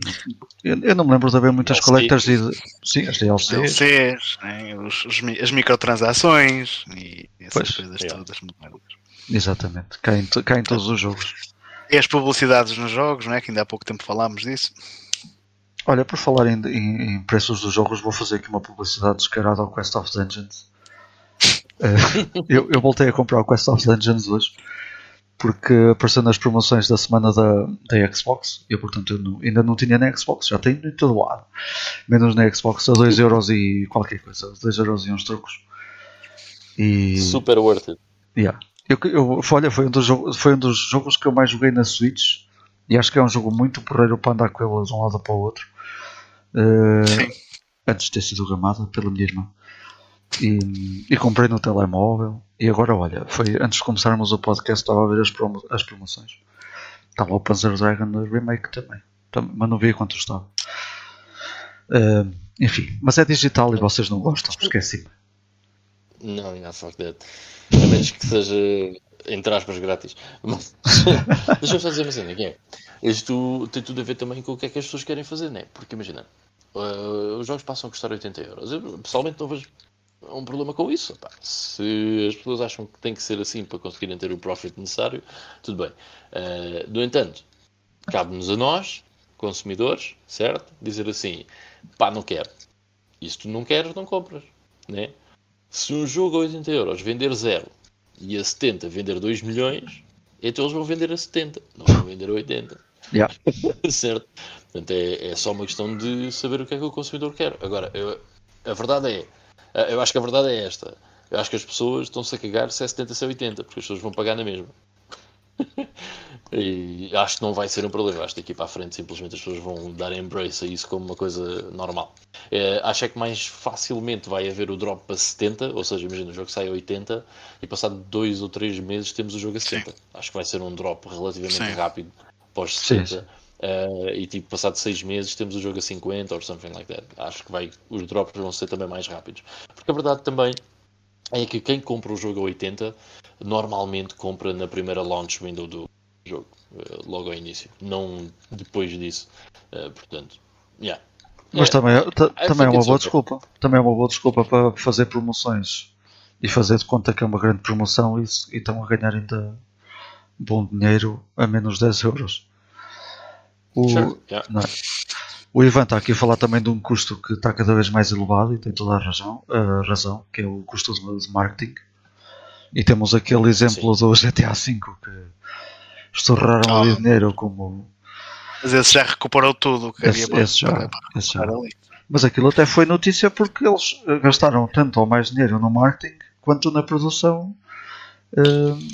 eu, eu, não me lembro de haver muitas DLC. Collector's Edition. Sim, as DLCs. DLCs né? os, os, as microtransações e essas pois, coisas é. todas Exatamente, cá em, cá em todos os jogos. E as publicidades nos jogos, não é? que ainda há pouco tempo falámos disso. Olha, por falar em, em, em, preços dos jogos, vou fazer aqui uma publicidade descarada ao Quest of Dungeons. uh, <laughs> eu, eu, voltei a comprar o Quest of Dungeons hoje porque apareceu nas promoções da semana da, da Xbox. Eu, portanto, eu não, ainda não tinha na Xbox, já tenho em todo lado. Menos na Xbox a 2€ e qualquer coisa, 2€ e uns trocos. E... Super worth it. Yeah. Eu, eu, olha, foi um, dos jogos, foi um dos jogos que eu mais joguei na Switch e acho que é um jogo muito porreiro para andar com ele de um lado para o outro. Uh, antes de ter sido gamada pela minha irmã. E, e, comprei no telemóvel. E agora, olha, foi antes de começarmos o podcast, estava a ver as, promo, as promoções. Estava o Panzer Dragon Remake também, mas não vi quanto estava. Uh, enfim, mas é digital e vocês não gostam, esqueci-me. Não, não, fuck that. A menos que seja, entre aspas, grátis. <laughs> Deixa-me só dizer uma cena, quem é? Isto tem tudo a ver também com o que é que as pessoas querem fazer, né? Porque imagina, uh, os jogos passam a custar 80 euros. Eu pessoalmente não vejo um problema com isso. Pá. Se as pessoas acham que tem que ser assim para conseguirem ter o profit necessário, tudo bem. Uh, no entanto, cabe-nos a nós, consumidores, certo? Dizer assim, pá, não quero. Tu não queres, não compras, né? Se um jogo a 80 euros vender zero e a 70 vender 2 milhões, então eles vão vender a 70, não vão vender a 80. Yeah. <laughs> certo? Portanto, é, é, só uma questão de saber o que é que o consumidor quer. Agora, eu, a verdade é, eu acho que a verdade é esta. Eu acho que as pessoas estão-se a cagar se é 70 se é 80, porque as pessoas vão pagar na mesma. <laughs> e acho que não vai ser um problema. Acho que daqui para a frente simplesmente as pessoas vão dar embrace a isso como uma coisa normal. É, acho é que mais facilmente vai haver o drop para 70, ou seja, imagina o jogo sai a 80 e passado dois ou três meses temos o jogo a 70. Sim. Acho que vai ser um drop relativamente Sim. rápido pós 70. Uh, e tipo, passado 6 meses temos o jogo a 50 ou something like that. Acho que vai, os drops vão ser também mais rápidos. Porque a verdade também é que quem compra o jogo a 80 normalmente compra na primeira launch window do jogo, uh, logo ao início, não depois disso. Uh, portanto, yeah. Mas é, também, é, também é uma boa desculpa. Também é uma boa desculpa para fazer promoções e fazer de conta que é uma grande promoção e, e estão a ganhar ainda bom dinheiro a menos 10 euros. O, sure. yeah. é? o Ivan está aqui a falar também de um custo que está cada vez mais elevado e tem toda a razão, a razão que é o custo de, marketing. E temos aquele exemplo Sim. do GTA V que estouraram oh. ali dinheiro como. Mas esse já recuperou tudo o que esse, havia esse já, esse já. ali. Mas aquilo até foi notícia porque eles gastaram tanto ou mais dinheiro no marketing quanto na produção uh,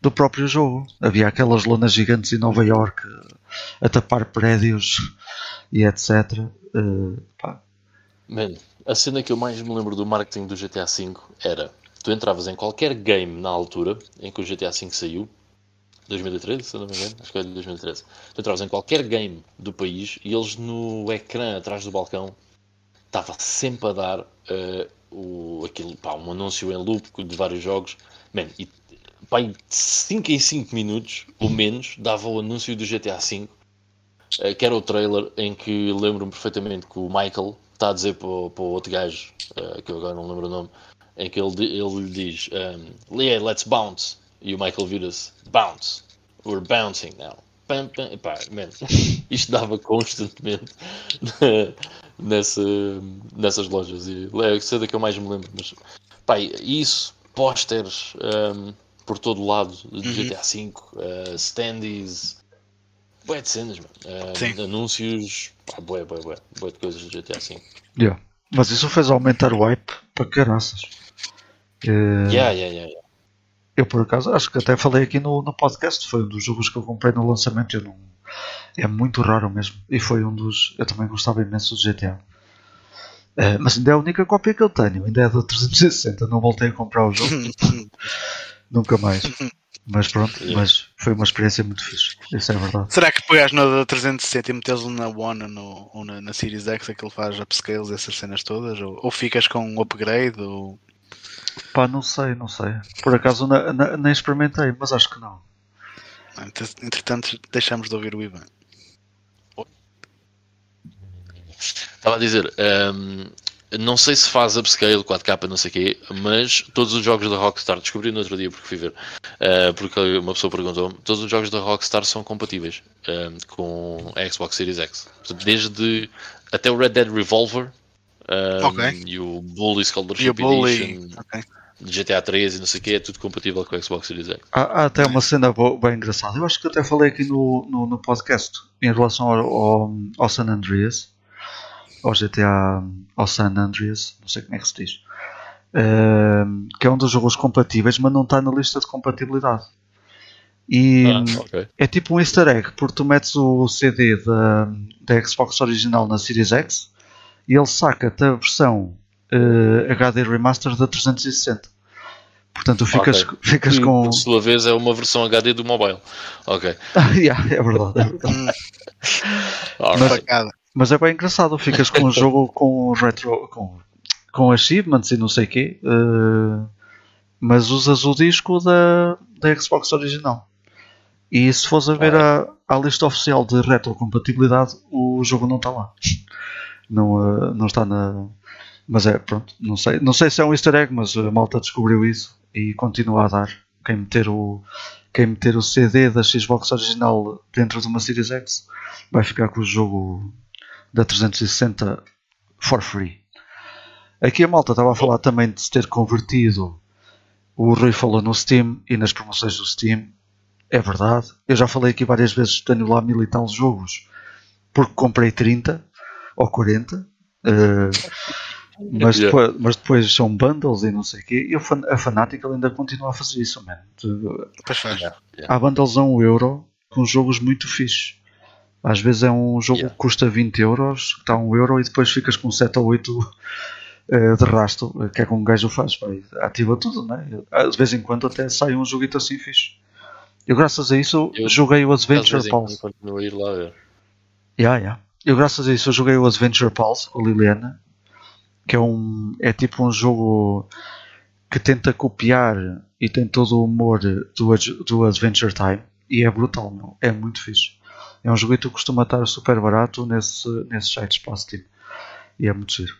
do próprio jogo. Havia aquelas lonas gigantes em Nova York a tapar prédios e etc. Uh. Man, a cena que eu mais me lembro do marketing do GTA V era tu entravas em qualquer game na altura em que o GTA V saiu 2013, se não me engano, acho que é de 2013. Tu entravas em qualquer game do país e eles no ecrã atrás do balcão estava sempre a dar uh, o, aquilo, pá, um anúncio em loop de vários jogos. Man, e de 5 em 5 minutos, ou menos, dava o anúncio do GTA V uh, que era o trailer em que lembro-me perfeitamente que o Michael está a dizer para o, outro gajo, uh, que eu agora não lembro o nome, em que ele, ele lhe diz um, yeah, let's bounce. E o Michael vira-se, bounce, we're bouncing now. Pam, pam. Man, <laughs> isto dava constantemente <laughs> nessa, nessas lojas. E é a cena que eu mais me lembro. Mas, pá, isso, pósteres um, por todo o lado do uhum. GTA V, uh, standees, bué de cenas, mano. Uh, anúncios, pá, bué, bué, bué, bué de coisas do GTA V. Yeah. Mas isso fez aumentar o hype para caraças. Uh, yeah, yeah, yeah, yeah. Eu, por acaso, acho que até falei aqui no, no podcast. Foi um dos jogos que eu comprei no lançamento. Eu não, é muito raro mesmo. E foi um dos. Eu também gostava imenso do GTA. Uh, eh, mas ainda é a única cópia que eu tenho. Ainda é da 360. Não voltei a comprar o jogo. <laughs> Nunca mais. Mas pronto, mas foi uma experiência muito fixe. Isso é verdade. Será que pegas na da 360 e metes na One no, ou na, na Series X, aquele faz upscales, essas cenas todas? Ou, ou ficas com um upgrade? Ou... Pá, não sei, não sei. Por acaso na, na, nem experimentei, mas acho que não. Entretanto, deixamos de ouvir o Ivan. Estava a dizer, um, não sei se faz upscale, 4K, não sei o quê, mas todos os jogos da Rockstar, descobri no outro dia porque fui ver, uh, porque uma pessoa perguntou todos os jogos da Rockstar são compatíveis um, com a Xbox Series X. Desde até o Red Dead Revolver um, okay. e o Bully Scholarship Bully. Edition. Okay. GTA 3 e não sei o que, é tudo compatível com o Xbox Series X. Há, há até uma cena boa, bem engraçada. Eu acho que até falei aqui no, no, no podcast em relação ao, ao, ao, San Andreas, ao GTA, ao San Andreas, não sei como é que se diz, uh, que é um dos jogos compatíveis, mas não está na lista de compatibilidade. E ah, okay. é tipo um easter egg, porque tu metes o CD da, da Xbox original na Series X e ele saca-te a versão uh, HD Remaster da 360. Portanto, ficas, okay. ficas com. Por sua vez, é uma versão HD do mobile. Ok. <laughs> yeah, é verdade. É verdade. mas, mas, é bem engraçado. Ficas com o <laughs> jogo com retro. com, com achievements e não sei o quê. Uh, mas usas o disco da, da Xbox original. E se fores a ver a, a lista oficial de retrocompatibilidade, o jogo não está lá. Não, uh, não está na, mas é, pronto, não sei, não sei se é um easter egg, mas a malta descobriu isso e continua a dar. Quem meter o, quem meter o CD da Xbox original dentro de uma Series X vai ficar com o jogo da 360 for free. Aqui a malta estava a falar também de se ter convertido. O Rui falou no Steam e nas promoções do Steam. É verdade. Eu já falei aqui várias vezes, tenho lá mil e tal jogos porque comprei 30 ou 40. Uh, mas, yeah. depois, mas depois são bundles e não sei o quê. E a Fanatic ainda continua a fazer isso, man. Pois faz. Há bundles a 1 euro com jogos muito fixes. Às vezes é um jogo yeah. que custa 20 euros, que está a 1 euro e depois ficas com 7 ou 8 uh, eh, de rasto, que é como um gajo faz. Pá, ativa tudo, né? De vez em quando até sai um joguito assim fixe. Eu, graças a isso, eu, joguei o Adventure Pulse. Continuo a ir lá ver. Yeah, yeah. Eu, graças a isso, joguei o Adventure Pulse, o Liliana, que é um é tipo um jogo que tenta copiar e tem todo o humor do, do Adventure Time e é brutal, não? é muito fixe. É um jogo que costuma estar super barato nesse, nesse site espaço Steam e é muito giro.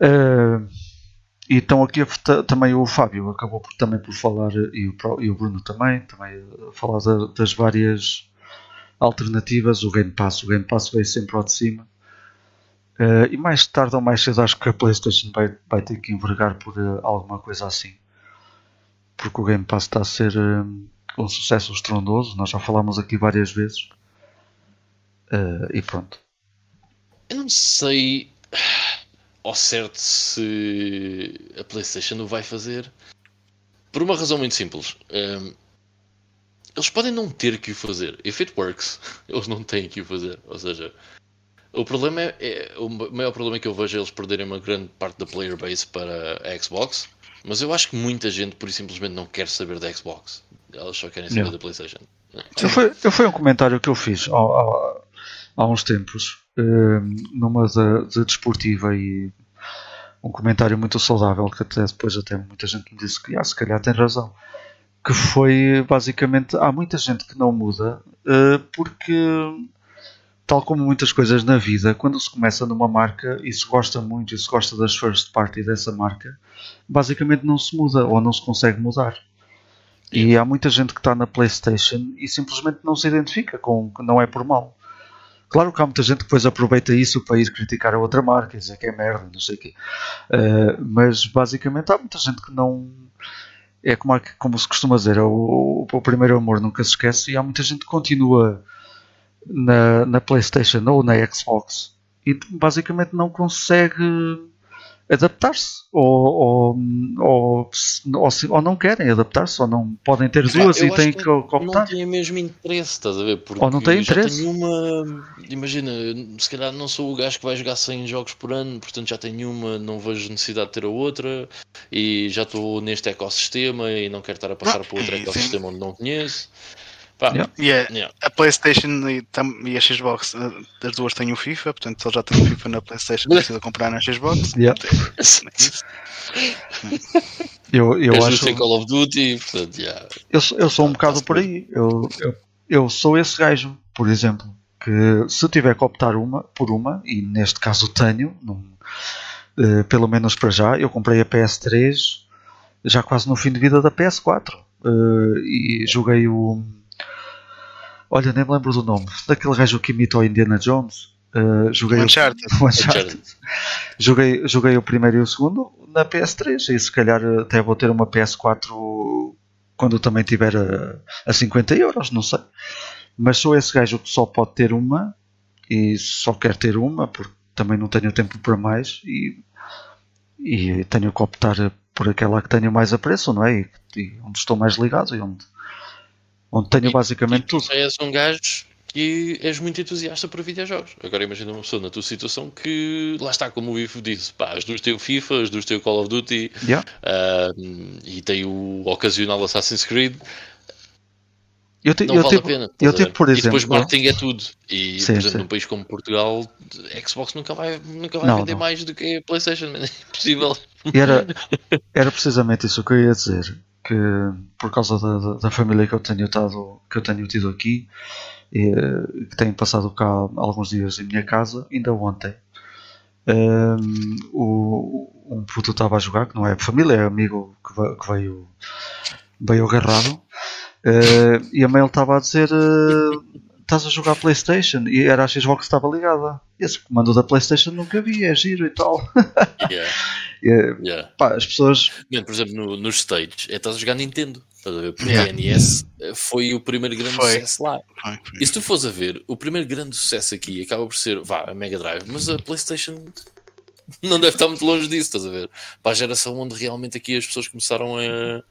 Uh, e então aqui também o Fábio acabou por, também por falar e o, e o Bruno também, também falar da, das várias alternativas, o Game Pass, o Game Pass veio sempre ao de cima Uh, e mais tarde ou mais cedo acho que a PlayStation vai, vai ter que envergar por uh, alguma coisa assim. Porque o Game Pass está a ser um sucesso estrondoso, nós já falámos aqui várias vezes. e pronto. Eu não sei ao certo se a PlayStation o vai fazer. Por uma razão muito simples. Um, eles podem não ter que o fazer. If it works, <laughs> eles não têm que o fazer. Ou seja, o problema é, é, o maior problema que eu vejo é eles perderem uma grande parte da player base para a Xbox, mas eu acho que muita gente por simplesmente não quer saber da Xbox. Elas só querem saber yeah. da PlayStation. Eu foi, eu foi um comentário que eu fiz há, há, há uns tempos, um, numa de, de desportiva e um comentário muito saudável que até depois até muita gente me disse que ah, se calhar tem razão. Que foi basicamente há muita gente que não muda uh, porque tal como muitas coisas na vida, quando se começa numa marca e se gosta muito e se gosta das first party dessa marca, basicamente não se muda ou não se consegue mudar. E há muita gente que está na PlayStation e simplesmente não se identifica com, não é por mal. Claro que há muita gente que depois aproveita isso para ir criticar a outra marca, dizer que é merda, não sei o quê. Uh, mas basicamente há muita gente que não. É como, como se costuma dizer, o, o, o, primeiro amor nunca se esquece e há muita gente que continua na, na PlayStation ou na Xbox e basicamente não consegue adaptar-se ou, ou, ou, ou, não querem adaptar-se ou não podem ter duas e têm que, que optar. Não têm mesmo interesse, estás a ver? Porque ou não têm interesse. Tenho uma, imagina, se calhar não sou o gajo que vai jogar 100 jogos por ano, portanto já tenho uma, não vejo necessidade de ter a outra e já estou neste ecossistema e não quero estar a passar ah, por outro ecossistema onde não conheço. Pá, yeah. Yeah. Yeah. A PlayStation e, e, a Xbox, eh, as duas têm o FIFA, portanto, se ele já tem o FIFA na PlayStation, precisa comprar na Xbox. Yeah. <laughs> eu, eu acho. Call of Duty, portanto, yeah. eu, eu sou um bocado por aí. Eu, eu, eu sou esse gajo, por exemplo, que se tiver que optar uma por uma, e neste caso tenho, num, uh, pelo menos para já, eu comprei a PS3 já quase no fim de vida da PS4 uh, eh, e joguei o Olha, nem me lembro do nome. Daquele gajo que imita o Indiana Jones. Uh, joguei Uncharted. <laughs> O, Uncharted. joguei, joguei o primeiro e o segundo na PS3 e se calhar até vou ter uma PS4 quando também tiver a, a 50 euros, não sei. Mas sou esse gajo que só pode ter uma e só quer ter uma porque também não tenho tempo para mais e, e tenho que optar por aquela que tenho mais apreço, não é? E, e onde estou mais ligado e onde onde tenho e, basicamente e, tudo. Tu és um gajo que és muito entusiasta por videojogos. Agora imagina uma pessoa na tua situação que lá está, como o Ivo disse, pá, as duas têm o FIFA, as duas têm o Call of Duty yeah. uh, e tem o ocasional Assassin's Creed. Eu te, não eu vale tipo, a pena. Eu tipo, por exemplo, e depois marketing é tudo. E, sim, por exemplo, sim. num país como Portugal, Xbox nunca vai, nunca vai não, vender não. mais do que a PlayStation. <laughs> É impossível. Era, era precisamente isso que eu ia dizer que por causa da, da, família que eu tenho estado, que eu tenho tido aqui e, que tenho passado cá alguns dias em minha casa, ainda ontem um, o, um puto estava a jogar, que não é família, é amigo que, veio, veio agarrado uh, e a mãe estava a dizer uh, estás a jogar Playstation? E era a Xbox que estava ligada. Esse comando da Playstation nunca vi, é giro e tal. Yeah. <laughs> É, yeah. Pá, as pessoas. Por exemplo, no, nos States, é estás a jogar Nintendo. Estás a ver? Porque yeah. a NES eh, foi o primeiro grande foi. sucesso lá. Foi, foi. E se tu fores a ver, o primeiro grande sucesso aqui acaba por ser, vá, a Mega Drive, mas a PlayStation <laughs> não deve estar muito longe disso, estás a ver? Para a geração onde realmente aqui as pessoas começaram a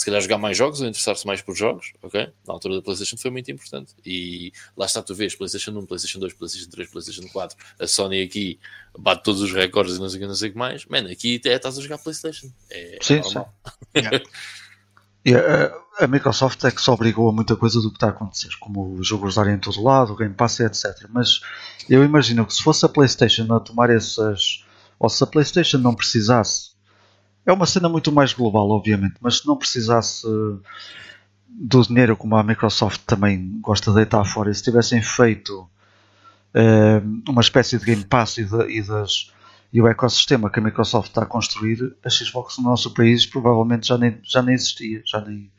se calhar jogar mais jogos ou interessar-se mais por jogos, ok? Na altura da PlayStation foi muito importante. E lá está, tu vês PlayStation 1, PlayStation 2, PlayStation 3, PlayStation 4. A Sony aqui bate todos os recordes e não sei o que, não sei o que mais. Mano, aqui até estás a jogar PlayStation. É sim, normal. Sim. <laughs> e a, a, Microsoft é que se obrigou a muita coisa do que está a acontecer, como os jogos darem em todo lado, o Game Pass, etc. Mas eu imagino que se fosse a PlayStation a tomar essas. ou se a PlayStation não precisasse é uma cena muito mais global, obviamente, mas se não precisasse do dinheiro como a Microsoft também gosta de deitar fora, e se tivessem feito uh, uma espécie de Game Pass e, de, e, das, e o ecossistema que a Microsoft está a construir, a Xbox no nosso país provavelmente já nem, já nem existia. Já nem,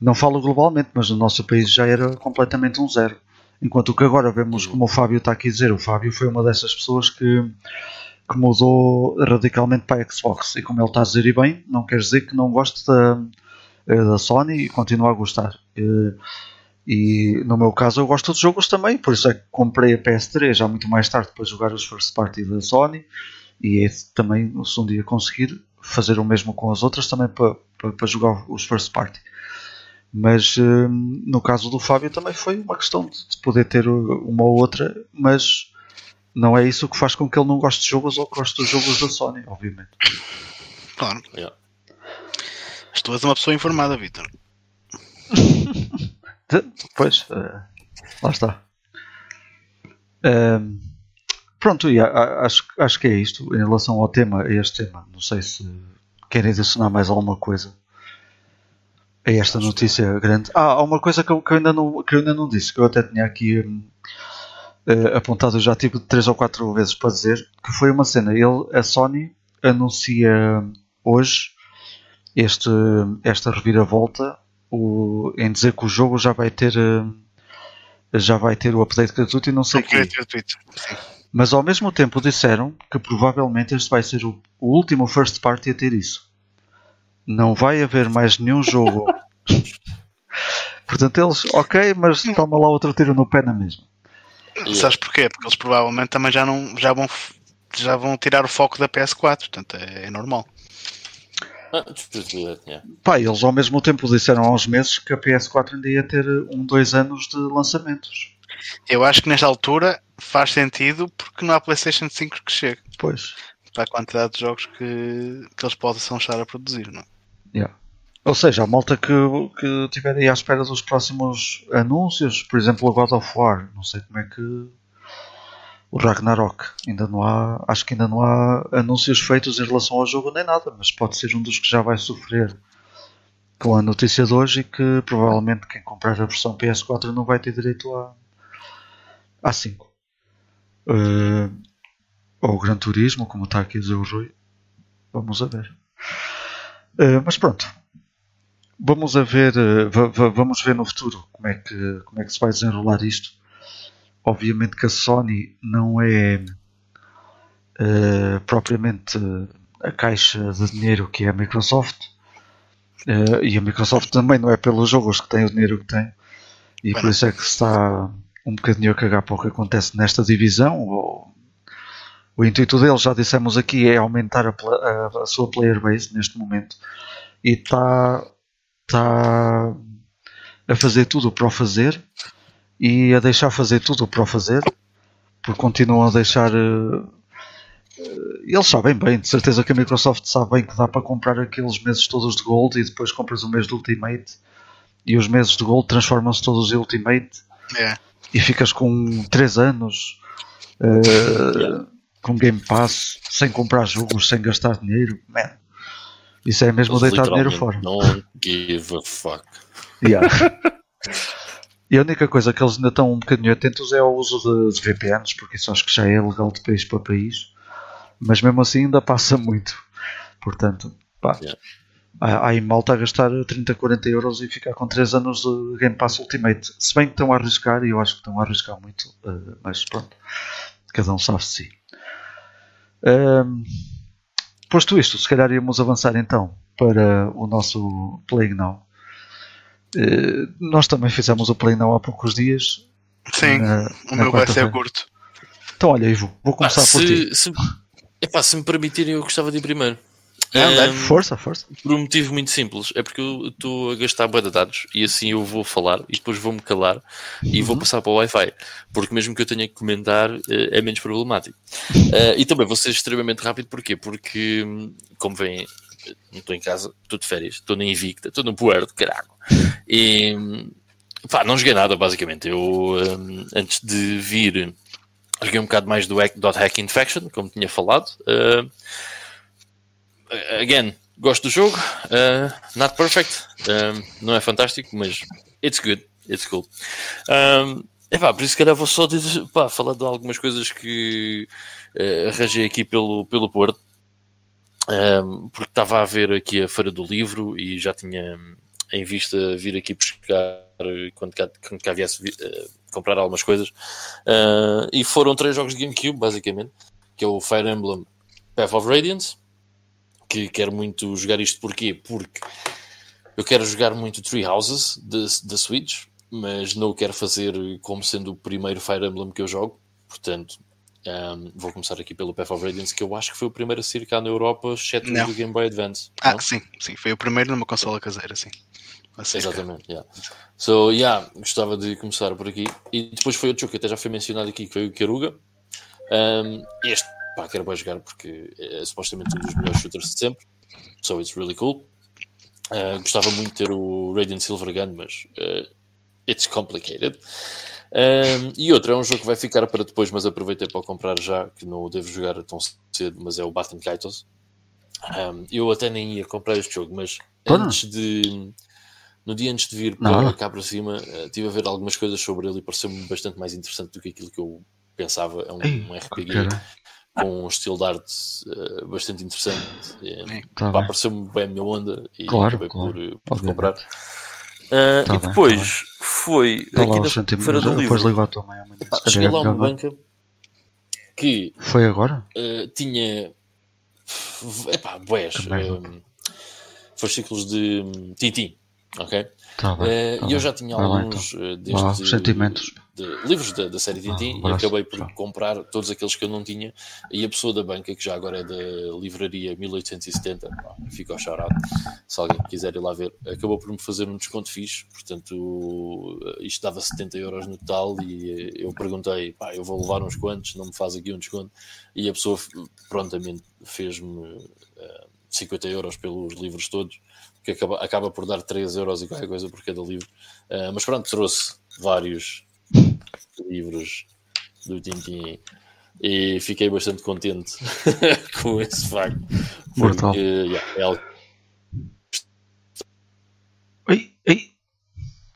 não falo globalmente, mas no nosso país já era completamente um zero. Enquanto que agora vemos, como o Fábio está aqui a dizer, o Fábio foi uma dessas pessoas que que mudou radicalmente para a Xbox. E como ele está a dizer e bem, não quer dizer que não goste da, eh, da Sony e continua a gostar. E, e, no meu caso eu gosto de jogos também, por isso é que comprei a PS3 já muito mais tarde para jogar os first party da Sony e é também se um dia conseguir fazer o mesmo com as outras também para, para, para jogar os first party. Mas eh, no caso do Fábio também foi uma questão de poder ter uma ou outra, mas não é isso que faz com que ele não goste de jogos ou goste dos jogos da Sony, obviamente. Claro. Yeah. Mas tu és uma pessoa informada, Vitor. <laughs> pois, uh, lá está. Uh, pronto, e acho, acho que é isto. Em relação ao tema, a este tema, não sei se querem adicionar mais alguma coisa a esta notícia grande. Ah, há uma coisa que eu, que eu, ainda, não, que eu ainda não disse, que eu até tinha aqui. Um, uh, apontado, já tive três ou quatro vezes para dizer, que foi uma cena. Ele, a Sony anuncia hoje este, esta reviravolta o, em dizer que o jogo já vai ter uh, já vai ter o update gratuito e não sei o quê. Mas ao mesmo tempo disseram que provavelmente este vai ser o, o último first party a ter isso. Não vai haver mais nenhum jogo. <laughs> Portanto, eles, ok, mas toma lá outro tiro no pé na mesma. Yeah. Sabes porquê? Porque eles provavelmente também já, não, já, vão, já vão tirar o foco da PS4, portanto é, é normal. Ah, Pá, eles ao mesmo tempo disseram há uns meses que a PS4 ainda ia ter um, dois anos de lançamentos. Eu acho que nesta altura faz sentido porque não há PlayStation 5 que chegue. Pois. Para a quantidade de jogos que, que eles possam estar a produzir, não é? Yeah. Ou seja, a malta que, que tiver aí à espera dos próximos anúncios, por exemplo, o God of War, não sei como é que o Ragnarok. Ainda não há, acho que ainda não há anúncios feitos em relação ao jogo nem nada, mas pode ser um dos que já vai sofrer com a notícia de hoje e que provavelmente quem comprar a versão PS4 não vai ter direito a, a 5. Uh, ou o Gran Turismo, como está aqui a dizer o Rui. Vamos a ver. Uh, mas pronto. Vamos a ver, uh, vamos ver no futuro como é, que, como é que se vai desenrolar isto. Obviamente que a Sony não é uh, propriamente a caixa de dinheiro que é a Microsoft. Uh, e a Microsoft também não é pelos jogos que tem o dinheiro que tem. E por isso é que está um bocadinho a cagar para o que acontece nesta divisão. O, o intuito deles, já dissemos aqui, é aumentar a, a, a sua player base neste momento. E está tá a fazer tudo para o fazer e a deixar fazer tudo para o fazer, porque continuam a deixar. Uh, eles sabem bem, de certeza que a Microsoft sabe bem que dá para comprar aqueles meses todos de Gold e depois compras o mês de Ultimate e os meses de Gold transformam-se todos em Ultimate é. e ficas com 3 anos uh, yeah. com Game Pass sem comprar jogos, sem gastar dinheiro. Man, isso é mesmo deitar dinheiro fora. Don't give a fuck. Yeah. <laughs> E a única coisa que eles ainda estão um bocadinho atentos é ao uso de, de VPNs, porque isso acho que já é legal de país para país. Mas mesmo assim ainda passa muito. Portanto, pá, yeah. há, há malta a gastar 30, 40 euros e ficar com 3 anos de Game Pass Ultimate. Se bem que estão a arriscar, e eu acho que estão a arriscar muito, uh, mas pronto, cada um sabe de si. Um, posto isto, se calhar íamos avançar então para o nosso Playing Now. Eh, nós também fizemos o Play Now há poucos dias. Sim, na, o meu vai ser curto. Então, olha, Ivo, vou começar ah, por se, ti. Se, epá, se me permitirem, eu gostava de ir primeiro. Um, força, força. Por um motivo muito simples, é porque eu estou a gastar boa de dados e assim eu vou falar e depois vou-me calar e uhum. vou passar para o Wi-Fi, porque mesmo que eu tenha que comentar eh, é menos problemático. Uh, e também vou ser extremamente rápido, porquê? Porque, hum, como vem não estou em casa, estou de férias, estou na Invicta, estou no Puerto, caralho. E pá, não joguei nada, basicamente. Eu um, antes de vir joguei um bocado mais do Hack Infection, como tinha falado. Uh, again, gosto do jogo, uh, not perfect, não é fantástico, mas it's good, it's cool. Um, Epá, por isso, que calhar, vou só dizer, pá, falar de algumas coisas que uh, arranjei aqui pelo, pelo Porto um, porque estava a ver aqui a Feira do Livro e já tinha em vista vir aqui buscar quando cá, quando cá viesse uh, comprar algumas coisas. Uh, e foram três jogos de GameCube, basicamente, que é o Fire Emblem Path of Radiance, que quero muito jogar isto porquê? Porque eu quero jogar muito Tree Houses da Switch, mas não o quero fazer como sendo o primeiro Fire Emblem que eu jogo. Portanto, um, vou começar aqui pelo Path of Radiance, que eu acho que foi o primeiro a sair cá na Europa, exceto do Game Boy Advance. Ah, não? sim, sim, foi o primeiro numa consola caseira, sim. Exatamente, yeah. So, yeah, gostava de começar por aqui. E depois foi outro jogo que até já foi mencionado aqui, que foi o Karuga. Um, este, pá, quero bem jogar porque é supostamente um dos melhores shooters de sempre. So, it's really cool. Uh, gostava muito de ter o Radiant Silver Gun, mas uh, it's complicated. Um, e outro é um jogo que vai ficar para depois, mas aproveitei para comprar já, que não o devo jogar tão cedo, mas é o Batten Kaitos. Um, eu até nem ia comprar este jogo, mas antes de, No dia antes de vir para cá para cima, estive a ver algumas coisas sobre ele e pareceu-me bastante mais interessante do que aquilo que eu pensava. É um, um RPG com um estilo de arte eh, bastante interessante. Eh, tá pareceu-me bem a minha onda e Claro, acabei claro, por, eh, por comprar. Ah, Tá e bem, depois foi Dá aqui na. Feira do Depois Livro. tua mãe amanhã. Calhar cheguei é lá a uma é? banca que Foi agora? Uh, tinha epá, Também. um, fascículos de um, Tintin, ok? Tá bem. tá E eu bem. já tinha lá, alguns uh, Vá, destes os sentimentos. de livros da, da série Tintin Ah, e acabei por comprar todos aqueles que eu não tinha. E a pessoa da banca, que já agora é da livraria 1870, pá, fica ao shout se alguém quiser ir lá ver, acabou por me fazer um desconto fixe, portanto uh, isto dava 70 euros no total e eu perguntei, pá, eu vou levar uns quantos, não me faz aqui um desconto? E a pessoa prontamente fez-me uh, 50 euros pelos livros todos, que acaba, acaba por dar 3 euros e qualquer coisa por cada livro. Uh, mas pronto, trouxe vários livros do Tintin e fiquei bastante contente <laughs> com esse facto. Porque yeah, é algo Ei, ei.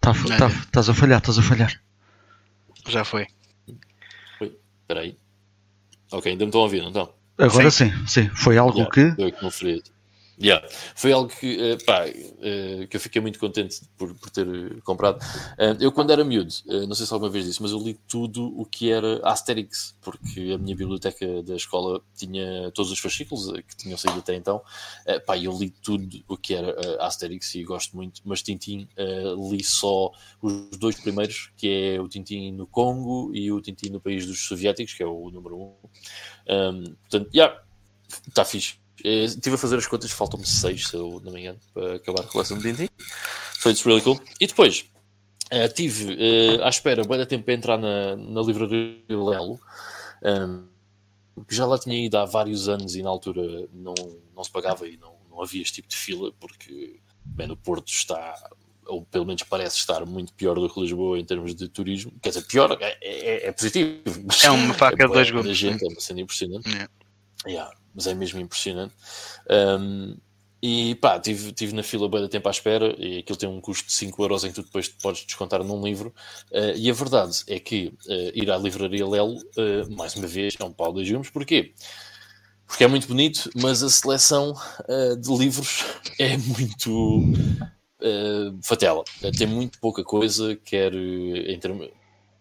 Tá, tá, estás a falhar, estás a falhar. Já foi. Espera aí. Ok, ainda me estão a ouvir, não estão? Agora sim, sim. Foi algo Yeah, que. Yeah. Foi algo que, eh, pá, eh, que eu fiquei muito contente por, por ter eh, comprado. Eu, quando era miúdo, não sei se alguma vez disse, mas eu li tudo o que era Asterix, porque a minha biblioteca da escola tinha todos os fascículos que tinham saído até então. Pá, eu li tudo o que era Asterix e gosto muito, mas Tintin li só os dois primeiros, que é o Tintin no Congo e o Tintin no país dos soviéticos, que é o número um. Um, portanto, yeah, está fixe. Eh, Estive a fazer as contas, faltam-me seis, se eu não me engano, para acabar a coleção de Tintin. So it's really cool. E depois, eh, tive eh, à espera bem da tempo para entrar na, na livraria Lelo, um, que já lá tinha ido há vários anos e na altura não, não se pagava e não, não havia este tipo de fila, porque bem, no Porto está, ou pelo menos parece estar, muito pior do que Lisboa em termos de turismo. Quer dizer, pior é, é, é positivo. É uma faca de <laughs> bué dois gumes. gente, É uma cena impressionante. Yeah. Yeah, mas é mesmo impressionante. Um, e pá, tive, tive na fila bem tempo à espera e aquilo tem um custo de 5 euros em que tu depois podes descontar num livro. Uh, e a verdade é que uh, ir à livraria Lelo, uh, mais uma vez, é um pau de gumes. Porquê? Porque é muito bonito, mas a seleção uh, de livros <laughs> é muito uh, fatela. Uh, tem muito pouca coisa, quer em termos.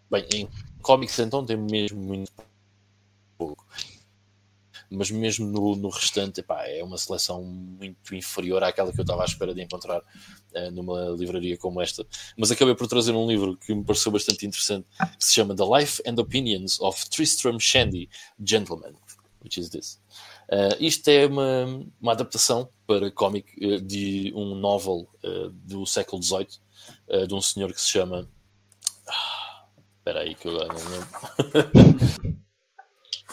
Bem, em cómics então tem mesmo muito pouco mas mesmo no, no restante epá, é uma seleção muito inferior àquela que eu estava à espera de encontrar uh, numa livraria como esta. Mas acabei por trazer um livro que me pareceu bastante interessante, que se chama The Life and Opinions of Tristram Shandy, Gentleman, which is this. Uh, isto é uma, uma adaptação para cómic uh, de um novel do século XVIII, de um senhor que se chama. Ah, Espera aí que eu não lembro. <laughs>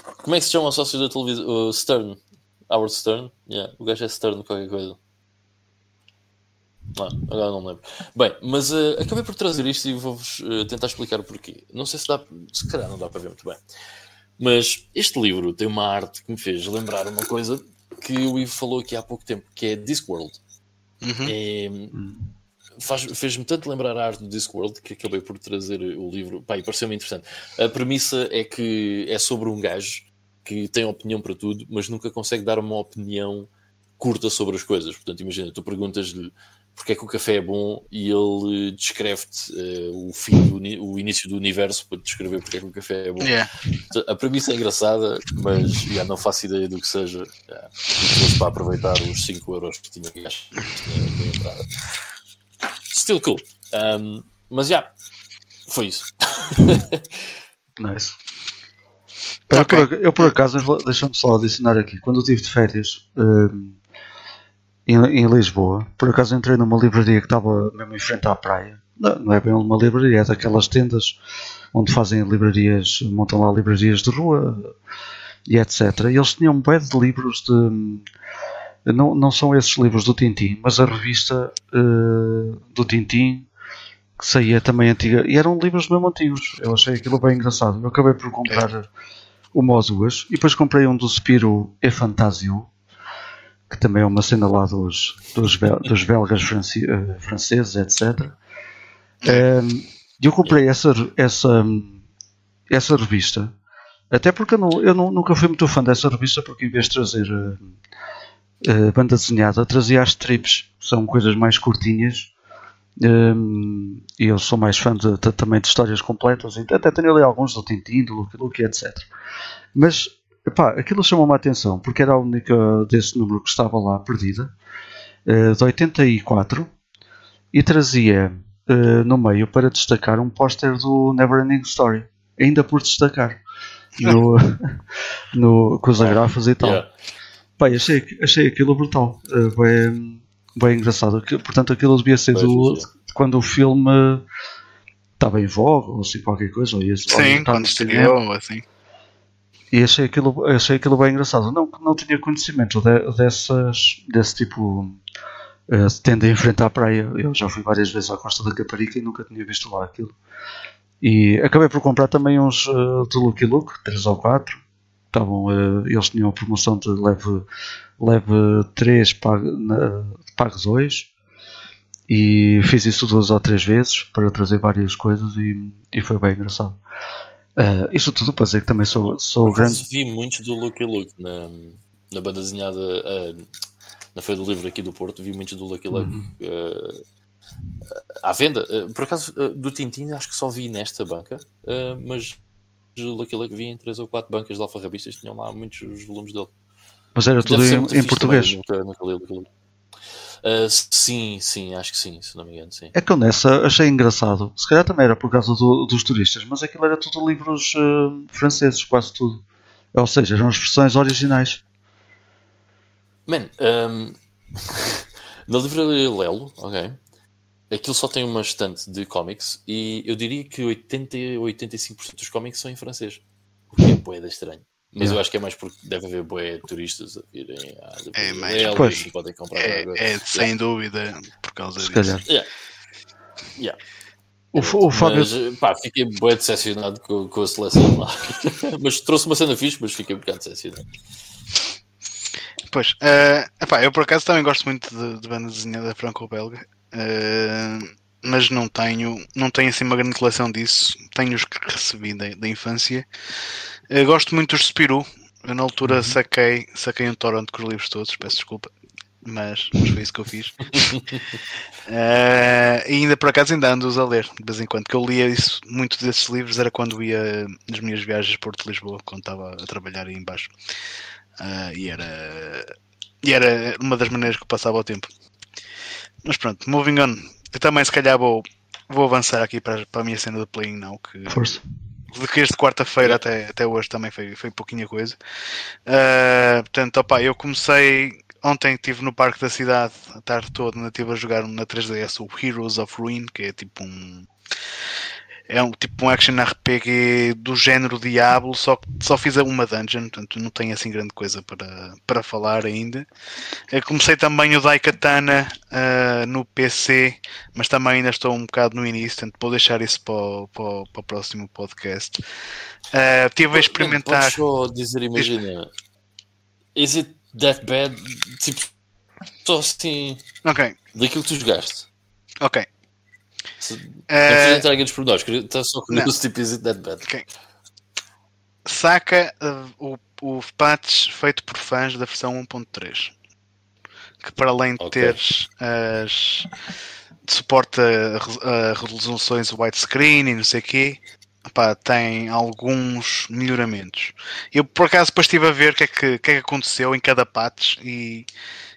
Como é que se chama o sócio da televisão? O Stern. Howard Stern? Yeah, o gajo é Stern qualquer coisa. Ah, agora não me lembro. Bem, mas uh, acabei por trazer isto e vou-vos uh, tentar explicar o porquê. Não sei se dá. Se calhar não dá para ver muito bem. Mas este livro tem uma arte que me fez lembrar uma coisa que o Ivo falou aqui há pouco tempo, que é Discworld. Uhum. É, faz- fez-me tanto lembrar a arte do Discworld que acabei por trazer o livro. Pá, e pareceu-me interessante. A premissa é que é sobre um gajo que tem opinião para tudo, mas nunca consegue dar uma opinião curta sobre as coisas. Portanto, imagina, tu perguntas-lhe porque é que o café é bom e ele descreve-te eh, o fim do o início do universo para descrever porque é que o café é bom. Yeah. A premissa é engraçada, mas já não faço ideia do que seja. Já, trouxe para aproveitar os 5 euros que tinha que gastar na na entrada. Still cool. Um, mas já, foi isso. <laughs> Nice. Eu, Ok. por, eu, por acaso, deixa-me só adicionar aqui, quando eu estive de férias hum, em, em Lisboa, por acaso entrei numa livraria que estava mesmo em frente à praia. Não, não é bem uma livraria, é daquelas tendas onde fazem livrarias, montam lá livrarias de rua e etc. E eles tinham um de livros de. Não, não são esses livros do Tintim, mas a revista eh, do Tintim que saía também antiga. E eram livros mesmo antigos. Eu achei aquilo bem engraçado. Eu acabei por comprar uma ou duas. E depois comprei um do Spiro e Fantasio. que também é uma cena lá dos, dos, bel, dos belgas france, uh, franceses, etc. Um, eu comprei essa, essa, essa revista, até porque eu, não, eu não, nunca fui muito fã dessa revista, porque em vez de trazer uh, uh, banda desenhada, trazia as strips, são coisas mais curtinhas. Um, e eu sou mais fã de, de, também de histórias completas, até tenho ali alguns do Tintin, do Lucky Luke, etc. Mas epá, aquilo chamou-me a atenção porque era a única desse número que estava lá perdida, uh, de 84, e trazia uh, no meio para destacar um póster do Neverending Story, ainda por destacar, no, <laughs> no, com os agrafos e tal. Yeah. Pai, achei, achei aquilo brutal, uh, bem, bem engraçado. Portanto, aquilo devia ser do, quando o filme estava em voga, ou assim qualquer coisa. Ou ia, Sim, ou quando estreou, assim. E achei aquilo, achei aquilo bem engraçado. Não, não tinha conhecimento de, dessas, desse tipo uh, tendo a enfrentar a praia. Eu já fui várias vezes à Costa da Caparica e nunca tinha visto lá aquilo. E acabei por comprar também uns uh, de Lucky Luke, 3 ou 4. Estavam, uh, eles tinham a promoção de leve, leve 3, pague, pague 2. E fiz isso duas ou três vezes para trazer várias coisas e, e foi bem engraçado. Uh, isso tudo para dizer que também sou, sou grande. Vi muito do Lucky Luke na, na banda desenhada uh, na Feira do Livro aqui do Porto, vi muito do Lucky Luke uhum. uh, à venda. por acaso, do Tintin, acho que só vi nesta banca, mas do Lucky Luke vi em três ou quatro bancas de alfarrabistas, tinham lá muitos volumes dele. Mas era tudo em, em português. Também, nunca, nunca Uh, sim, sim, acho que sim, se não me engano, sim. É que eu nessa achei engraçado. Se calhar também era por causa do, dos turistas, mas aquilo era tudo livros uh, franceses, quase tudo. Ou seja, eram as versões originais. Man, um, <laughs> na livraria Lelo, ok, aquilo só tem uma estante de cómics e eu diria que 80 85% dos cómics são em francês. O que é boeda estranho. Mas yeah. eu acho que é mais porque deve haver boé turistas a virem à é, mais, e podem comprar é, é sem yeah. dúvida por causa Se disso. Calhar. Yeah. Yeah. O, o Fábio... Mas, pá, fiquei bem decepcionado com, com a seleção lá. <laughs> mas trouxe uma cena fixe, mas fiquei um bocado decepcionado. Pois, uh, epá, eu por acaso também gosto muito de, de banda desenhada franco-belga, uh, mas não tenho, não tenho assim uma grande coleção disso. Tenho os que recebi da, da infância. Eu gosto muito dos Spirou. Eu na altura uhum. saquei, saquei um torrent com os livros todos, peço desculpa. Mas, mas foi isso que eu fiz. uh, <laughs> e ainda por acaso ainda ando-os a ler de vez em quando. Que eu lia isso, muito desses livros era quando ia nas minhas viagens Porto Lisboa, quando estava a trabalhar aí embaixo. Uh, e era e era uma das maneiras que eu passava o tempo. Mas pronto, moving on. Eu também se calhar vou, vou avançar aqui para, para a minha cena de Playing Now. Que, Força de que este quarta-feira até, até hoje também foi, foi pouquinha coisa. Uh, portanto, opa, eu comecei ontem estive no Parque da Cidade a tarde toda, estive a jogar na 3DS o Heroes of Ruin, que é tipo um é um tipo um action RPG do género Diablo, só que só fiz uma dungeon, portanto não tenho assim grande coisa para, para falar ainda. Eu comecei também o Daikatana uh, no PC, mas também ainda estou um bocado no início, portanto vou deixar isso para o, para para o próximo podcast. Uh, tive a experimentar. Podes só dizer, imagina, is it that bad? Tipo, só assim. Ok. Daquilo que tu jogaste. Ok. Se, não precisa entrar aqui nos pormenores, está só curioso tipo Is It That Bad. Okay. Saca uh, o, o patch feito por fãs da versão 1.3 que para além de okay. teres as de suporte a, a resoluções widescreen e não sei o quê, tem alguns melhoramentos. Eu por acaso depois estive a ver o que, é que, que, é que aconteceu em cada patch e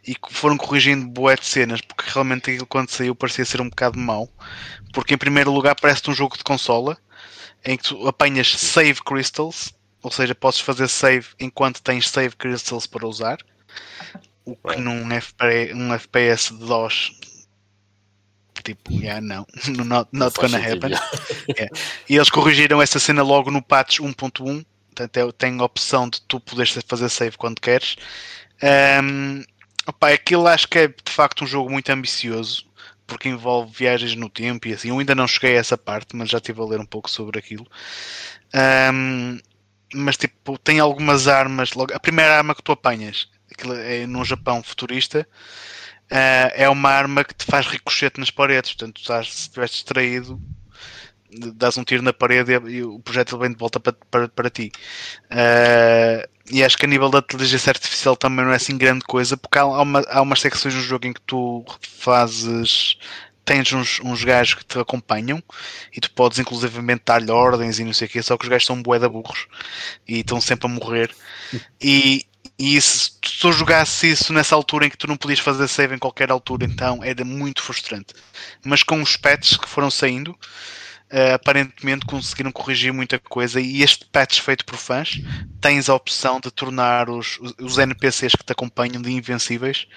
e foram corrigindo boé de cenas, porque realmente aquilo quando saiu parecia ser um bocado mau. Porque em primeiro lugar parece-te um jogo de consola em que tu apanhas save crystals, ou seja, podes fazer save enquanto tens save crystals para usar. O que num FPS, um FPS de DOS tipo, yeah, <laughs> não, not, not gonna happen. yeah. <laughs> E eles corrigiram essa cena logo no patch 1.1. Portanto, tem a opção de tu poderes fazer save quando queres. Um, Opa, aquilo acho que é de facto um jogo muito ambicioso porque envolve viagens no tempo e assim. Eu ainda não cheguei a essa parte, mas já estive a ler um pouco sobre aquilo. Um, mas tipo, tem algumas armas. Logo, a primeira arma que tu apanhas é num Japão futurista, uh, é uma arma que te faz ricochete nas paredes. Portanto, se estiveres distraído, dás um tiro na parede e, o projétil vem de volta para, para, para ti. Uh, e acho que a nível da inteligência artificial também não é assim grande coisa, porque há, uma, há umas secções no jogo em que tu fazes. Tens uns, uns gajos que te acompanham e tu podes inclusivamente dar-lhe ordens e não sei o quê, só que os gajos são bué burros e estão sempre a morrer. <laughs> E, e se tu jogasse isso nessa altura em que tu não podias fazer save em qualquer altura, então era muito frustrante. Mas com os patches que foram saindo, uh, aparentemente conseguiram corrigir muita coisa e este patch feito por fãs tens a opção de tornar os, os NPCs que te acompanham de invencíveis.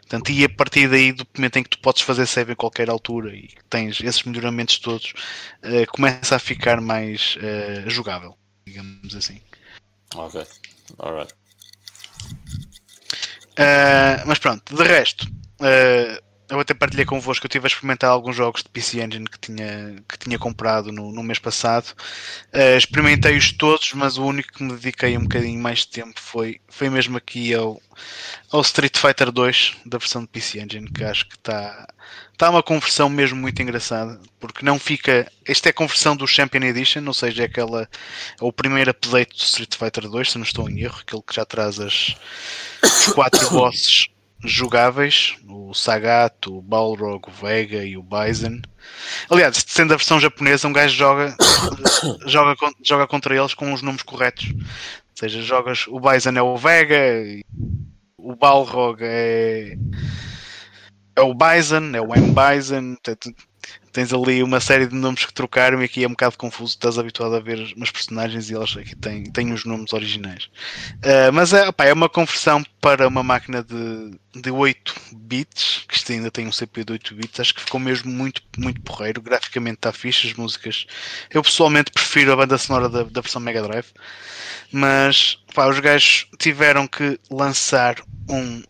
Portanto, e a partir daí do momento em que tu podes fazer save a qualquer altura e tens esses melhoramentos todos uh, começa a ficar mais uh, jogável digamos assim. Ok, alright. Uh, mas pronto, de resto, uh, eu até partilhei convosco que eu estive a experimentar alguns jogos de PC Engine que tinha, que tinha comprado no, no mês passado. Uh, Experimentei-os todos, mas o único que me dediquei um bocadinho mais de tempo foi, foi mesmo aqui ao, ao Street Fighter 2 da versão de PC Engine, que acho que está tá uma conversão mesmo muito engraçada, porque não fica. Esta é a conversão do Champion Edition, ou seja, é aquela. É o primeiro update do Street Fighter 2, se não estou em erro, aquele que já traz as, os quatro <coughs> bosses jogáveis, o Sagat, o Balrog, o Vega e o Bison. Aliás, sendo a versão japonesa, um gajo joga, <coughs> joga, joga contra eles com os nomes corretos. Ou seja, jogas o Bison é o Vega, o Balrog é é o Bison, é o M Bison, tens ali uma série de nomes que trocaram e aqui é um bocado confuso. Estás habituado a ver umas personagens e elas aqui têm, têm os nomes originais. Uh, mas é, opa, é uma conversão para uma máquina de, de 8 bits, que isto ainda tem um CPU de 8 bits. Acho que ficou mesmo muito, muito porreiro. Graficamente está fixe, as músicas. Eu pessoalmente prefiro a banda sonora da, da versão Mega Drive, mas opa, os gajos tiveram que lançar um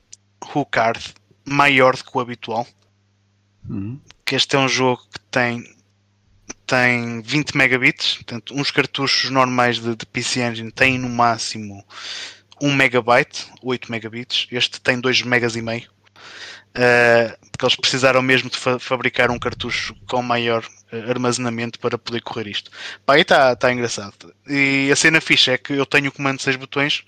hookard maior do que o habitual. Uhum que este é um jogo que tem tem 20 megabits, portanto, uns cartuchos normais de, de PC Engine têm no máximo 1 megabyte, 8 megabits, este tem 2 megas e meio, uh, porque eles precisaram mesmo de fa fabricar um cartucho com maior armazenamento para poder correr isto. Pá, aí está tá engraçado. E a cena fixa é que eu tenho o comando de 6 botões,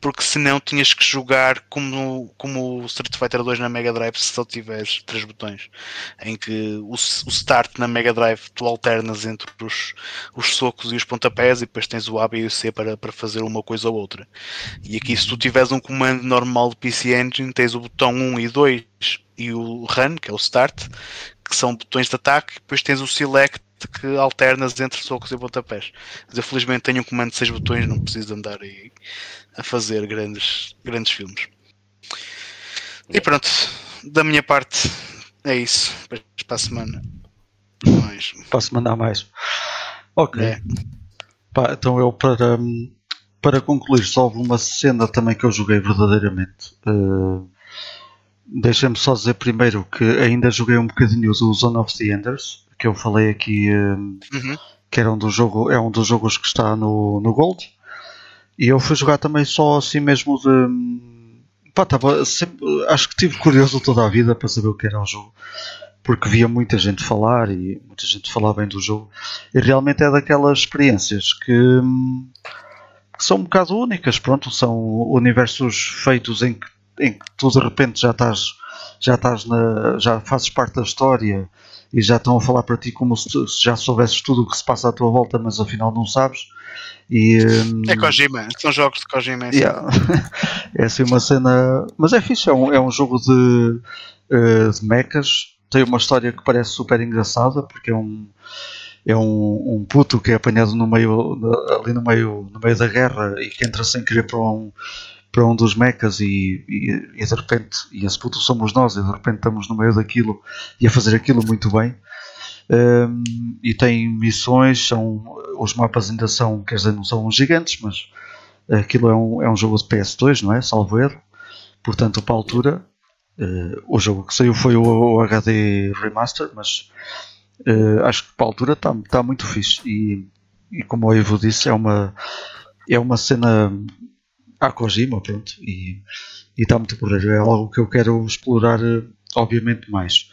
porque senão tinhas que jogar como, como o Street Fighter 2 na Mega Drive se só tiveres 3 botões. Em que o, o start na Mega Drive tu alternas entre os, os socos e os pontapés e depois tens o A, B e o C para, para fazer uma coisa ou outra. E aqui se tu tiveres um comando normal de PC Engine, tens o botão 1 e 2 e o Run, que é o Start, que são botões de ataque, depois tens o select que alternas entre socos e pontapés. Mas eu felizmente tenho um comando de 6 botões, não preciso andar aí a fazer grandes, grandes filmes. E pronto, da minha parte é isso. Para a semana. Mais. Para a semana mais. Ok. É. Pá, então eu para, para concluir só uma cena também que eu joguei verdadeiramente. Uh, Deixa-me só dizer primeiro que ainda joguei um bocadinho o Zone of the Enders, que eu falei aqui hum, uhum. que era um dos jogo, é um dos jogos que está no, no Gold. E eu fui jogar também só assim mesmo de. Hum, pá, tava sempre, acho que tive curioso toda a vida para saber o que era o jogo. Porque via muita gente falar e muita gente falar bem do jogo. E realmente é daquelas experiências que, hum, que são um bocado únicas. Pronto, são universos feitos em que em que tu de repente já estás já estás na, já fazes parte da história e já estão a falar para ti como se, já soubesses tudo o que se passa à tua volta, mas afinal não sabes. E, um, é Kojima, são jogos de Kojima. É assim, yeah. <laughs> é assim uma cena, mas é fixe, é um, é um jogo de, uh, de mechas, tem uma história que parece super engraçada porque é um é um, um puto que é apanhado no meio ali no meio no meio da guerra e que entra sem querer para um para um dos mechas e, e, e, de repente, e esse puto somos nós, e de repente estamos no meio daquilo e a fazer aquilo muito bem. Um, e tem missões, são, os mapas ainda são, quer dizer, não são gigantes, mas aquilo é um, é um jogo de PS2, não é? Salvo erro. Portanto, para a altura, uh, o jogo que saiu foi o, o HD Remaster, mas uh, acho que para a altura está tá muito fixe. E, e como o Ivo disse, é uma, é uma cena à Kojima, pronto, e está muito porreiro. É algo que eu quero explorar, eh, obviamente, mais.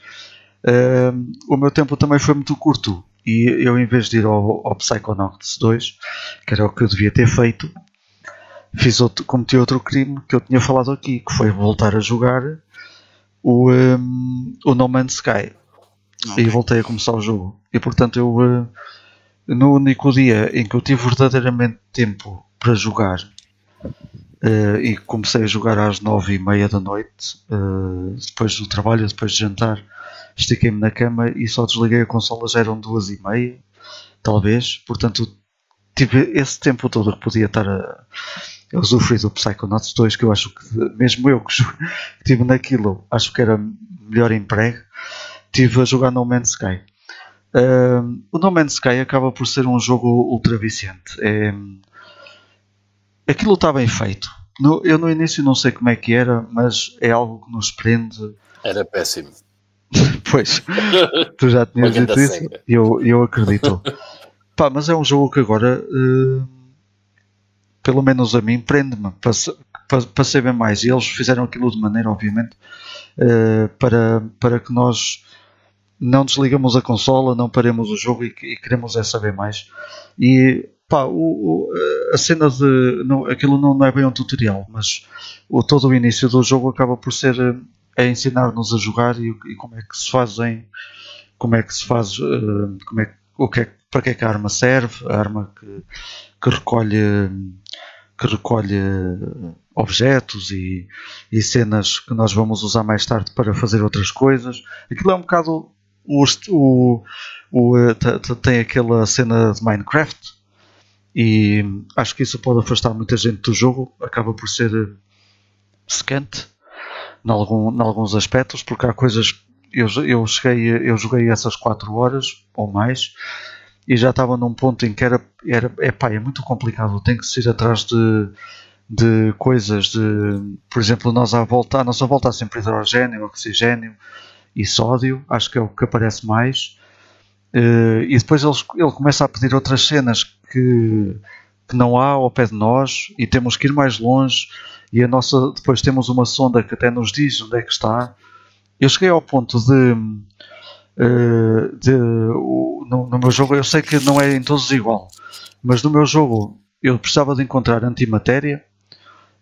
Uh, o meu tempo também foi muito curto e eu, em vez de ir ao, ao Psychonauts 2, que era o que eu devia ter feito, fiz outro, cometi outro crime que eu tinha falado aqui, que foi voltar a jogar o, um, o No Man's Sky. Okay. E voltei a começar o jogo. E portanto eu uh, no único dia em que eu tive verdadeiramente tempo para jogar uh, e comecei a jogar às nove e meia da noite, uh, depois do trabalho, depois de jantar, estiquei-me na cama e só desliguei a consola, já eram duas e meia, talvez, portanto tive esse tempo todo que podia estar a, a usufruir do Psychonauts 2, que eu acho que, mesmo eu que estive naquilo, acho que era melhor emprego, tive a jogar No Man's Sky. Uh, o No Man's Sky acaba por ser um jogo ultra viciante. É, aquilo está bem feito. No, eu no início não sei como é que era, mas é algo que nos prende. Era péssimo. <laughs> pois, tu já tinhas dito isso e eu, eu acredito. Pá, mas é um jogo que agora, uh, pelo menos a mim, prende-me para, para, para saber mais. E eles fizeram aquilo de maneira, obviamente, uh, para, para que nós não desligamos a consola, não paremos o jogo e, e queremos é saber mais. E pá, o, o, a cena de. Não, aquilo não, não, é bem um tutorial, mas o, todo o início do jogo acaba por ser é ensinar-nos a jogar e, e, como é que se fazem. Como é que se faz. Uh, como é, o que é, para que é que a arma serve, a arma que, que recolhe. que recolhe objetos e, e cenas que nós vamos usar mais tarde para fazer outras coisas. Aquilo é um bocado o, o, o, eh, tem aquela cena de Minecraft e acho que isso pode afastar muita gente do jogo. Acaba por ser eh, secante em, algum, em alguns aspectos, porque há coisas. Eu, eu, cheguei, eu joguei essas 4 horas ou mais e já estava num ponto em que era, era epá, é muito complicado. Tem que se ir atrás de, de coisas, de, por exemplo, nós à volta, a nossa volta há sempre hidrogênio, oxigênio e sódio, acho que é o que aparece mais. Uh, e depois ele, ele começa a pedir outras cenas que, que não há ao pé de nós e temos que ir mais longe. E a nossa, depois temos uma sonda que até nos diz onde é que está. Eu cheguei ao ponto de. Uh, de no, no meu jogo, eu sei que não é em todos igual, mas no meu jogo eu precisava de encontrar antimatéria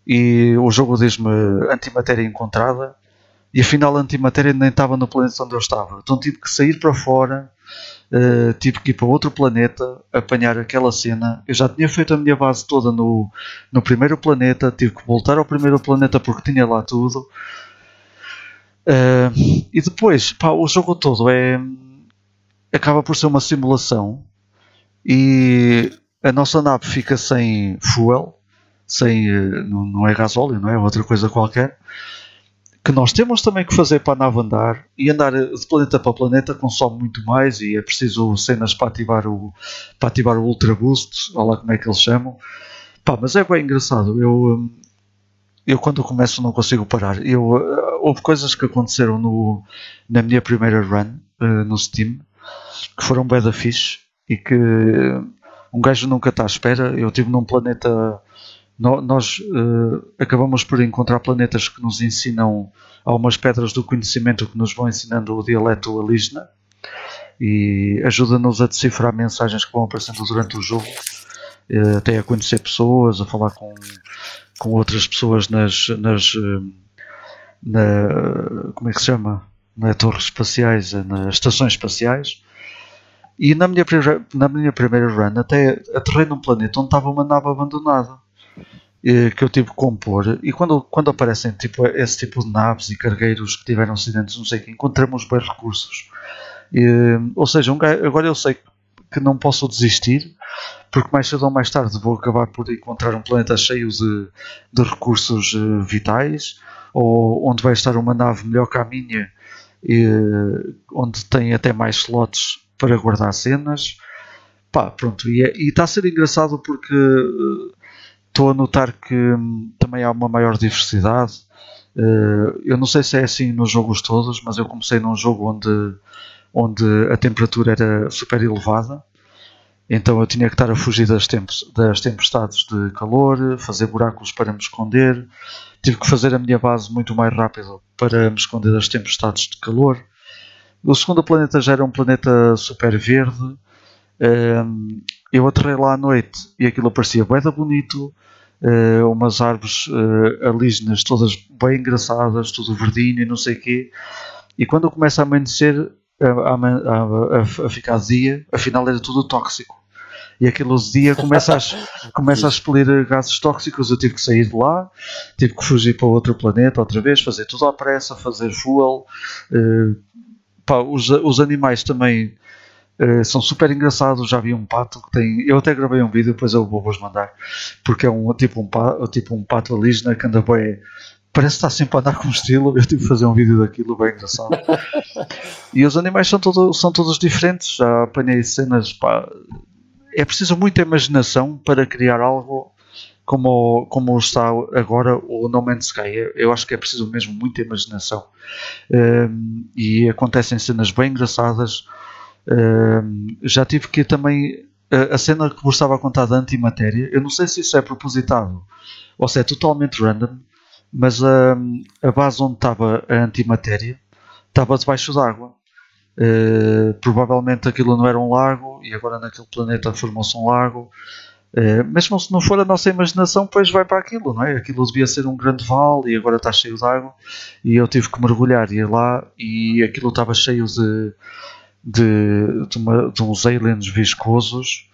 e o jogo diz-me antimatéria encontrada e afinal a antimatéria nem estava no planeta onde eu estava. Então tive que sair para fora, uh, tive que ir para outro planeta, apanhar aquela cena. Eu já tinha feito a minha base toda no, no primeiro planeta, tive que voltar ao primeiro planeta porque tinha lá tudo. Uh, e depois, pá, o jogo todo é acaba por ser uma simulação e a nossa nave fica sem fuel, sem eh, não, não é gasóleo, não é outra coisa qualquer que nós temos também que fazer para a nave andar e andar de planeta para planeta consome muito mais e é preciso cenas para ativar o, para ativar o Ultra Boost, olha lá como é que eles chamam. Pá, mas é bem engraçado. Eu, hum, eu quando começo não consigo parar. Eu, uh, houve coisas que aconteceram no, na minha primeira run uh, no Steam que foram da fixe e que um gajo nunca está à espera. Eu estive num planeta nós uh, acabamos por encontrar planetas que nos ensinam algumas pedras do conhecimento que nos vão ensinando o dialeto alígena e ajuda-nos a decifrar mensagens que vão aparecendo durante o jogo, uh, até a conhecer pessoas, a falar com, com outras pessoas nas, nas uh, na, como é que se chama? Nas torres espaciais, nas estações espaciais. E na minha, na minha primeira run até aterrei num planeta onde estava uma nave abandonada que eu tive que compor e quando, quando aparecem tipo, esse tipo de naves e cargueiros que tiveram acidentes, não sei que, encontramos bem recursos. E, ou seja, um, agora eu sei que não posso desistir porque mais cedo ou mais tarde vou acabar por encontrar um planeta cheio de, de recursos uh, vitais ou onde vai estar uma nave melhor que a minha e, onde tem até mais slots para guardar cenas. Pá, pronto, e, é, está a ser engraçado porque estou a notar que hum, também há uma maior diversidade. Uh, eu não sei se é assim nos jogos todos, mas eu comecei num jogo onde, onde a temperatura era super elevada Então eu tinha que estar a fugir das tempestades de calor, fazer buracos para me esconder. Tive que fazer a minha base muito mais rápido para me esconder das tempestades de calor. O segundo planeta já era um planeta super verde. Um, eu aterrei lá à noite e aquilo parecia bem bonito. Uh, umas árvores uh, alígenas todas bem engraçadas, tudo verdinho e não sei o quê. E quando começa a amanhecer, a, a, a, a, ficar dia, afinal era tudo tóxico. E aquele dia começa a, <laughs> começa a expelir gases tóxicos. Eu tive que sair de lá, tive que fugir para outro planeta outra vez, fazer tudo à pressa, fazer fuel. Uh, pá, os, os animais também uh, são super engraçados. Já vi um pato que tem. Eu até gravei um vídeo, depois eu vou-vos mandar, porque é um tipo um, pato, tipo um pato alígena que anda bem parece estar sempre a andar com estilo. Eu tive que fazer um vídeo daquilo, bem engraçado. e os animais são, todo, são todos diferentes. Já apanhei cenas. Pá, é preciso muita imaginação para criar algo como, como está agora o No Man's Sky. Eu acho que é preciso mesmo muita imaginação. Um, e acontecem cenas bem engraçadas. Um, já tive que também. A, a cena que vos estava a contar da antimatéria, eu não sei se isso é propositado ou se é totalmente random mas a, a base onde estava a antimatéria estava debaixo d'água. Uh, provavelmente aquilo não era um lago e agora naquele planeta formou-se um lago. Uh, mesmo se não for a nossa imaginação, depois vai para aquilo, não é? Aquilo devia ser um grande vale e agora está cheio de água. E eu tive que mergulhar e ir lá e aquilo estava cheio de, de, de, uma, de uns aliens viscosos,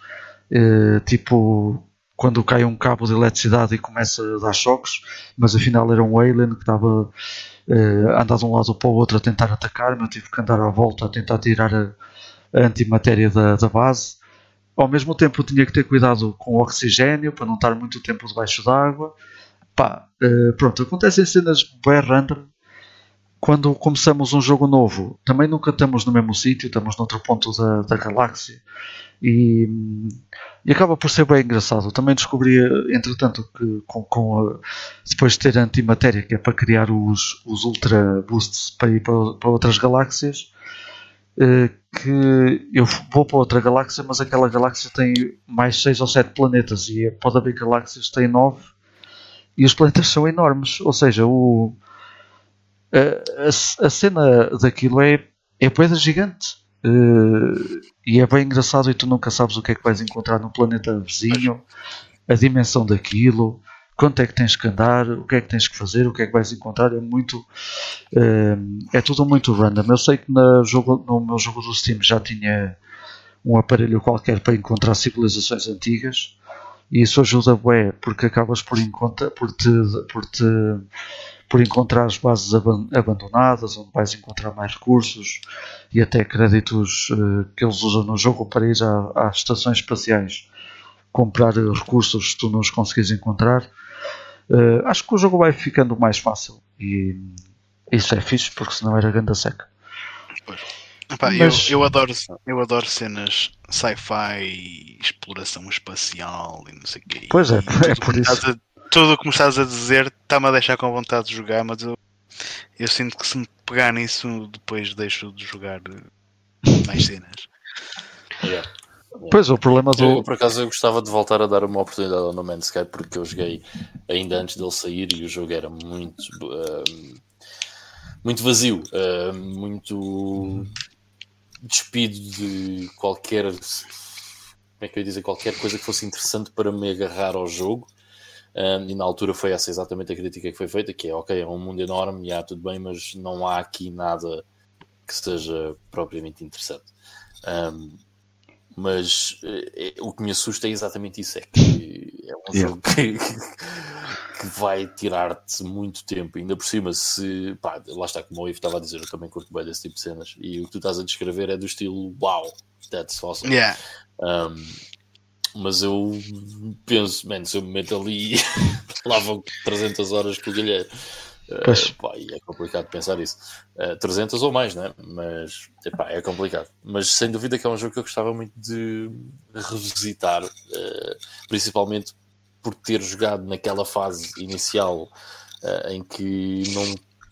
uh, tipo quando cai um cabo de eletricidade e começa a dar choques, mas afinal era um alien que estava uh, a andar de um lado para o outro a tentar atacar-me. Eu tive que andar à volta a tentar tirar a, a antimatéria da, da base. Ao mesmo tempo, tinha que ter cuidado com o oxigênio para não estar muito tempo debaixo d'água. Pá, uh, pronto, acontecem cenas bem random. Quando começamos um jogo novo, também nunca estamos no mesmo sítio, estamos noutro ponto da, da galáxia. E e acaba por ser bem engraçado. Também descobri, entretanto, que com, com a, depois de ter antimatéria, que é para criar os, os Ultra Boosts para ir para, para outras galáxias, eh, que eu vou para outra galáxia, mas aquela galáxia tem mais 6 ou 7 planetas e pode haver galáxias que têm 9 e os planetas são enormes. Ou seja, o, a, a, cena daquilo é, é coisa gigante. Uh, e é bem engraçado e tu nunca sabes o que é que vais encontrar no planeta vizinho, a dimensão daquilo, quanto é que tens que andar, o que é que tens que fazer, o que é que vais encontrar. É muito. Uh, é tudo muito random. Eu sei que no, jogo, no meu jogo do Steam já tinha um aparelho qualquer para encontrar civilizações antigas e isso ajuda bem porque acabas por, encontra, por te. Por te por encontrar as bases abandonadas, onde vais encontrar mais recursos e até créditos uh, que eles usam no jogo para ir a, às estações espaciais comprar recursos se tu não os conseguires encontrar. Uh, acho que o jogo vai ficando mais fácil e isso é fixe porque senão era ganda seca. Epá, Mas... eu, eu, adoro, eu adoro cenas sci-fi, exploração espacial e não sei o quê. Pois é, <laughs> é por isso tudo o que me estás a dizer está-me a deixar com vontade de jogar, mas eu, eu sinto que se me pegar nisso, depois deixo de jogar mais cenas. Yeah. Pois, o problema do. Eu, por acaso, eu gostava de voltar a dar uma oportunidade ao No Man's Sky porque eu joguei ainda antes dele sair e o jogo era muito. Uh, muito vazio, uh, muito despido de qualquer. Como é que eu ia dizer? Qualquer coisa que fosse interessante para me agarrar ao jogo. Um, e na altura foi essa exatamente a crítica que foi feita, que é ok, é um mundo enorme, e há tudo bem, mas não há aqui nada que seja propriamente interessante. Um, mas é, o que me assusta é exatamente isso, é que é um yeah. jogo que, que vai tirar-te muito tempo, ainda por cima se, pá, lá está como o Ivo estava a dizer, eu também curto bem desse tipo de cenas, e o que tu estás a descrever é do estilo wow, that's awesome. Yeah. Um, mas eu penso, man, se eu me meto ali, <laughs> lá vão 300 horas com o galheiro. Uh, pá, é complicado pensar isso. Uh, eh, 300 ou mais, né? Mas epá, é complicado. Mas sem dúvida que é um jogo que eu gostava muito de revisitar, uh, principalmente por ter jogado naquela fase inicial em que não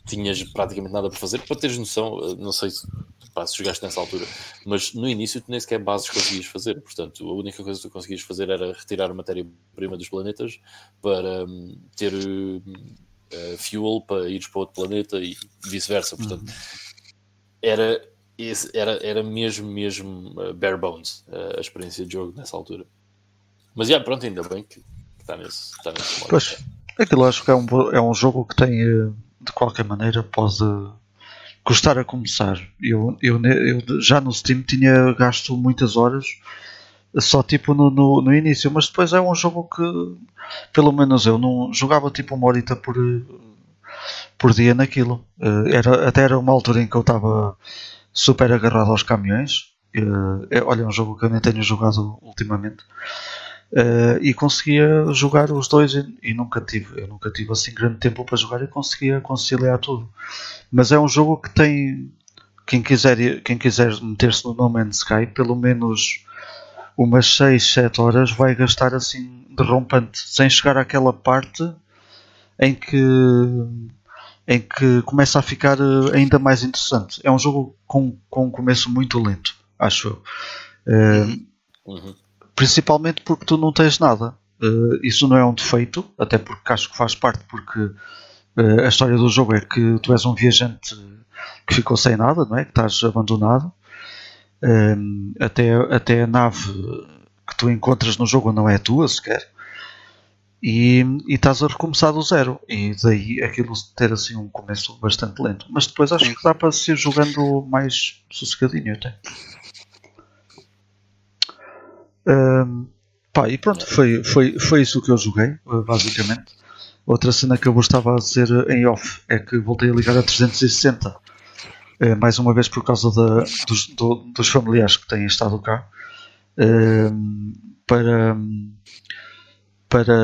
tinhas praticamente nada para fazer. Para teres noção, não sei se pá, se jogaste nessa altura. Mas no início tu nem sequer bases conseguias fazer, portanto a única coisa que tu conseguias fazer era retirar a matéria-prima dos planetas para um, ter uh, fuel para ires para outro planeta e vice-versa, portanto uhum. era, esse, era, era mesmo, mesmo uh, bare bones uh, a experiência de jogo nessa altura. Mas já, pronto, ainda bem que está nesse, está nesse modo. Pois, aquilo acho que é um, é um jogo que tem, de qualquer maneira, pode custar a começar. Eu, eu, eu já no Steam tinha gasto muitas horas só tipo no, no, no, início, mas depois é um jogo que pelo menos eu não jogava tipo uma horita por, por dia naquilo. Eh, era, até era uma altura em que eu estava super agarrado aos caminhões. Eh, é, olha, é um jogo que eu nem tenho jogado ultimamente. Uh, e conseguia jogar os dois e, e, nunca tive eu nunca tive assim grande tempo para jogar e conseguia conciliar tudo. Mas é um jogo que tem quem quiser quem quiser meter-se no No Man's Sky pelo menos umas 6, 7 horas vai gastar assim derrompante sem chegar àquela parte em que em que começa a ficar eh, ainda mais interessante. É um jogo com, com um começo muito lento acho eu. Uh, uhum principalmente porque tu não tens nada. Uh, isso não é um defeito, até porque acho que faz parte, porque uh, a história do jogo é que tu és um viajante que ficou sem nada, não é? Que estás abandonado. Um, eh, até, até a nave que tu encontras no jogo não é tua sequer. E, e estás a recomeçar do zero. E daí aquilo ter assim um começo bastante lento. Mas depois acho que dá para ser jogando mais sossegadinho até. Um, pá, e pronto, foi, foi, foi isso que eu joguei, basicamente. Outra cena que eu gostava de dizer em off é que voltei a ligar a 360, eh, mais uma vez por causa da, dos, do, dos familiares que têm estado cá, para, para,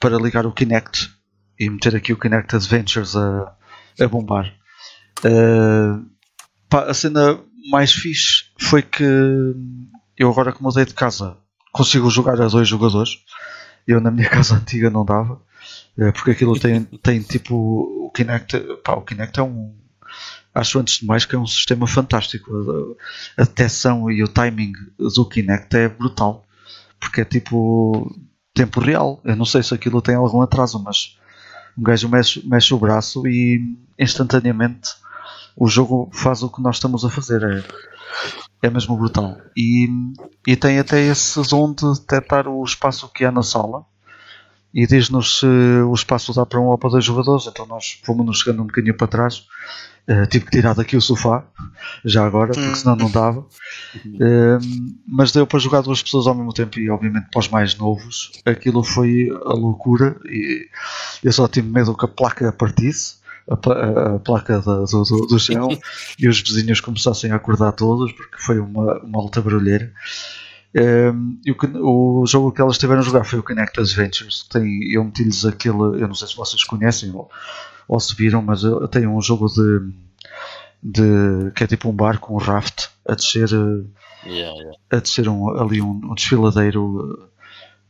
para ligar o Kinect e meter aqui o Kinect Adventures a, a bombar. Uh, pá, a cena mais fixe foi que eu agora que mudei de casa consigo jogar a dois jogadores. Eu na minha <laughs> casa antiga não dava. Eh, porque aquilo tem, tem tipo o Kinect. Pá, o Kinect é um. Acho antes de mais que é um sistema fantástico. A, a detecção e o timing do Kinect é brutal. Porque é tipo tempo real. Eu não sei se aquilo tem algum atraso, mas um gajo mexe, mexe o braço e instantaneamente o jogo faz o que nós estamos a fazer. É, é mesmo brutal. E, e tem até esse zoom de detectar o espaço que há na sala e diz-nos se o espaço dá para um ou para dois jogadores. Então nós fomos-nos chegando um bocadinho para trás. Uh, tive que tirar daqui o sofá, já agora, porque senão não dava. Uh, <laughs> mas deu para jogar duas pessoas ao mesmo tempo e, obviamente, para os mais novos, aquilo foi a loucura. E eu só tive medo que a placa partisse a, placa do, do, do, chão e os vizinhos começassem a acordar todos porque foi uma, uma alta barulheira. Um, ehm, e o, o, jogo que elas tiveram a jogar foi o Kinect Adventures. Tem, eu meti-lhes aquele, eu não sei se vocês conhecem ou, ou se viram, mas eu tenho um jogo de, de que é tipo um barco, um raft a descer, yeah, yeah. a descer um, ali um, um desfiladeiro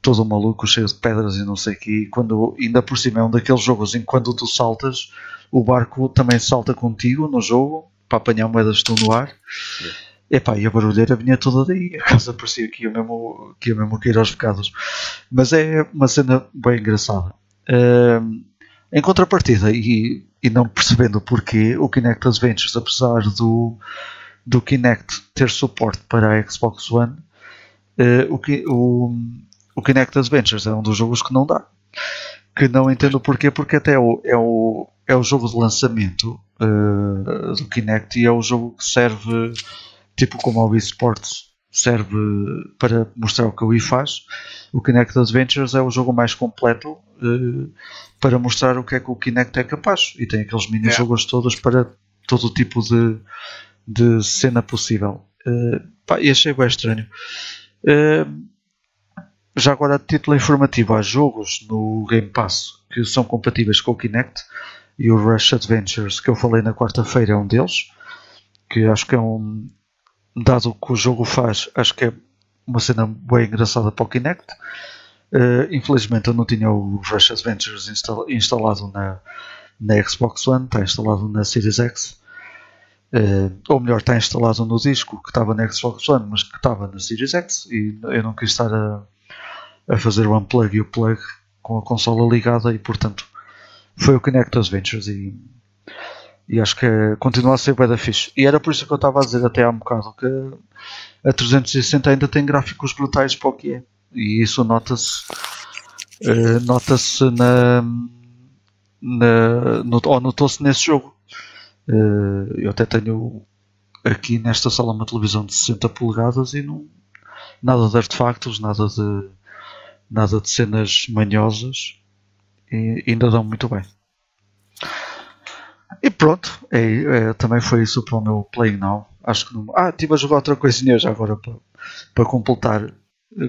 todo maluco, cheio de pedras e não sei o que. Quando ainda por cima é um daqueles jogos em que quando tu saltas o barco também salta contigo no jogo para apanhar moedas que estão no ar. Epá, e a barulheira vinha toda daí. A casa parecia que ia mesmo, que ia mesmo cair aos pecados. Mas é uma cena bem engraçada. Uh, em contrapartida, e, e não percebendo porquê, o Kinect Adventures, apesar do, do Kinect ter suporte para a Xbox One, uh, o, o, o Kinect Adventures é um dos jogos que não dá. Que não entendo porquê, porque até é o, é o, é o jogo de lançamento uh, do Kinect e é o jogo que serve, tipo como o Wii Sports, serve para mostrar o que o Wii faz. O Kinect Adventures é o jogo mais completo uh, para mostrar o que é que o Kinect é capaz e tem aqueles mini-jogos todos para todo o tipo de, de cena possível. Uh, pá, e achei bem estranho. Uh, já agora, título informativo, há jogos no Game Pass que são compatíveis com o Kinect e o Rush Adventures que eu falei na quarta-feira é um deles, que acho que é um dado que o jogo faz, acho que é uma cena bem engraçada para o Kinect. Uh, infelizmente eu não tinha o Rush Adventures instal instalado na, na Xbox One, está instalado na Series X. Uh, ou melhor, está instalado no disco que estava na Xbox One, mas que estava na Series X e eu não quis estar a, a fazer o unplug e o plug com a consola ligada e portanto foi o Kinect Adventures e, e acho que continua a ser bem da fixe. E era por isso que eu estava a dizer até há um bocado que a 360 ainda tem gráficos brutais para o que é e isso nota-se uh, nota-se na, na no, ou notou-se nesse jogo. Uh, eu até tenho aqui nesta sala uma televisão de 60 polegadas e não nada de artefactos nada de nada de cenas manhosas e ainda dão muito bem e pronto, é, é, também foi isso para o meu Playing Now. Acho que não. Ah, estive a jogar outra coisinha já agora para, para completar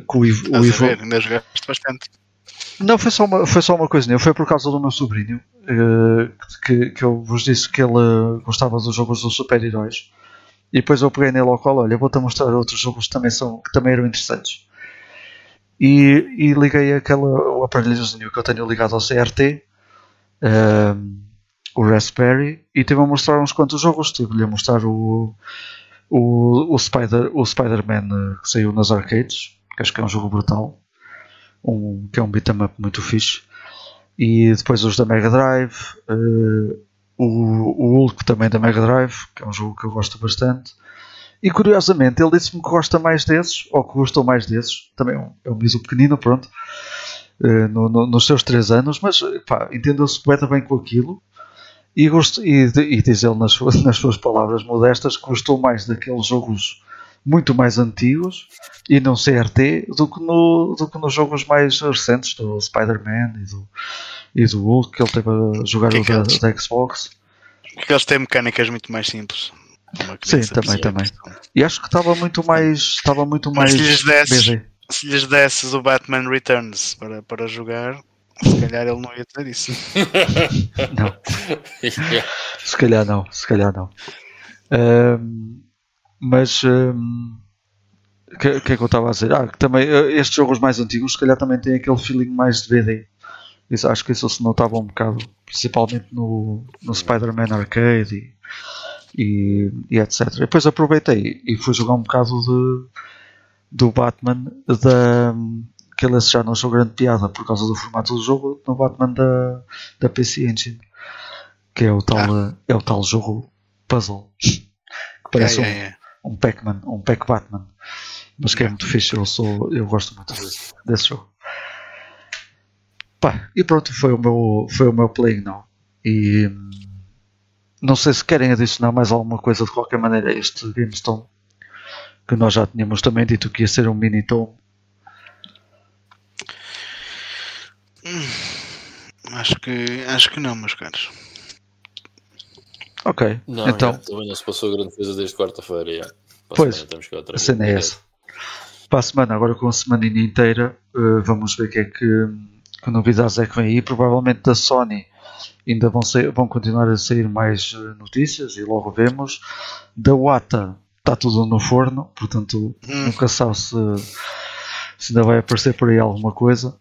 com o Ivo. O Ivo... ainda jogaste bastante. Não, foi só uma, foi só uma coisinha. Foi por causa do meu sobrinho uh, que, que eu vos disse que ele gostava dos jogos dos super-heróis. E depois eu peguei nele ao colo, olha, vou-te mostrar outros jogos que também, são, que também eram interessantes. E, e liguei aquele, o aparelhozinho que eu tenho ligado ao CRT, um, eh, o Raspberry, e estive a mostrar uns quantos jogos. Estive-lhe a mostrar o, o, o Spider-Man o Spider que saiu nas arcades, que acho que é um jogo brutal, um, que é um beat'em up muito fixe. E depois os da Mega Drive, uh, o, o Hulk também da Mega Drive, que é um jogo que eu gosto bastante. E curiosamente ele disse-me que gosta mais desses, ou que gostou mais desses. Também é um, é miso pequenino, pronto, uh, no, no, nos seus 3 anos, mas entendeu-se bem com aquilo. E, gosto, e, e diz ele nas suas, <laughs> nas suas palavras modestas que gostou mais daqueles jogos muito mais antigos e não CRT do que, no, do que nos jogos mais recentes do Spider-Man e do, e do Hulk que ele teve a jogar que o da, da, Xbox. Porque eles têm mecânicas muito mais simples. Sim, também, também. E acho que estava muito mais. Estava muito mais. Se lhes, desses, se lhes desses o Batman Returns para, para jogar, se calhar ele não ia dizer isso. <laughs> não. se calhar não, se calhar não. Um, mas um, o que, que, é que eu estava a dizer? Ah, que também eh, estes jogos mais antigos se calhar também têm aquele feeling mais de BD. Isso, acho que isso se notava um bocado, principalmente no, no Spider-Man Arcade e, e, e, etc. Depois aproveitei e fui jogar um bocado de, do Batman da que ele já não achou grande piada por causa do formato do jogo no Batman da, da PC Engine que é o tal, ah. é o tal jogo puzzle que parece é, um, é, é um Pac-Man, um Pac-Batman. Mas que é muito fixe, eu, sou, eu gosto muito desse, desse jogo. Pá, e pronto, foi o meu, foi o meu playing now. E não sei se querem adicionar mais alguma coisa de qualquer maneira a este GameStone que nós já tínhamos também dito que ia ser um mini tom. Hum, acho que acho que não, meus caros. Ok. Não, então... também não se passou grande coisa desde quarta-feira. Pois, a cena é essa. Para a semana, agora com a semaninha inteira, uh, vamos ver o que é que, que novidades é que vem aí. Provavelmente da Sony ainda vão, sair, vão continuar a sair mais uh, notícias e logo vemos. Da Wata está tudo no forno, portanto hum. nunca sabe se, se ainda vai aparecer por aí alguma coisa.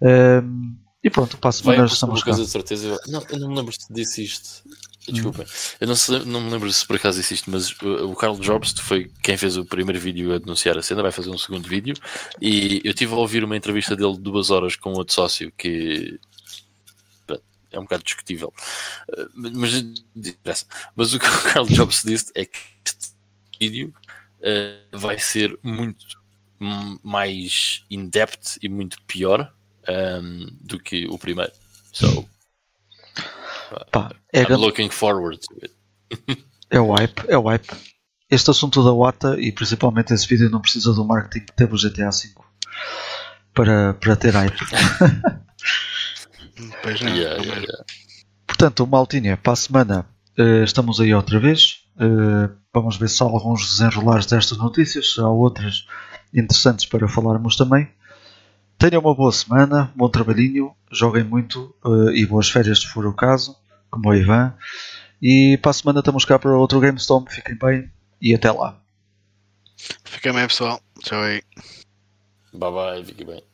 Um, e pronto, para a semana estamos coisa de certeza. Não, eu não me lembro se disse isto. Desculpa, eu não, sei, não me lembro se por acaso existe, mas o, o Carl Jobs foi quem fez o primeiro vídeo a denunciar a cena, vai fazer um segundo vídeo. E eu tive a ouvir uma entrevista dele de duas horas com outro sócio que é um bocado discutível. Eh, mas, mas o que <laughs> o Carl Jobs disse é que este vídeo uh, vai ser muito mais in-depth e muito pior um, ehm, do que o primeiro. So, Pá, é I'm looking forward to it. é o hype, é o hype. Este assunto da Wata e principalmente esse vídeo não precisa do marketing que teve o GTA V para, para ter hype. <laughs> pois não, yeah, yeah, yeah. Portanto, Maltinha, para a semana uh, estamos aí outra vez. Uh, vamos ver se há alguns desenrolares destas notícias, se há outras interessantes para falarmos também. Tenham uma boa semana, bom trabalhinho, joguem muito uh, e boas férias se for o caso, como o Ivan. E para a semana estamos cá para outro GameStorm. Fiquem bem e até lá. Fiquem bem, pessoal. Tchau aí. Bye bye, fiquem bem.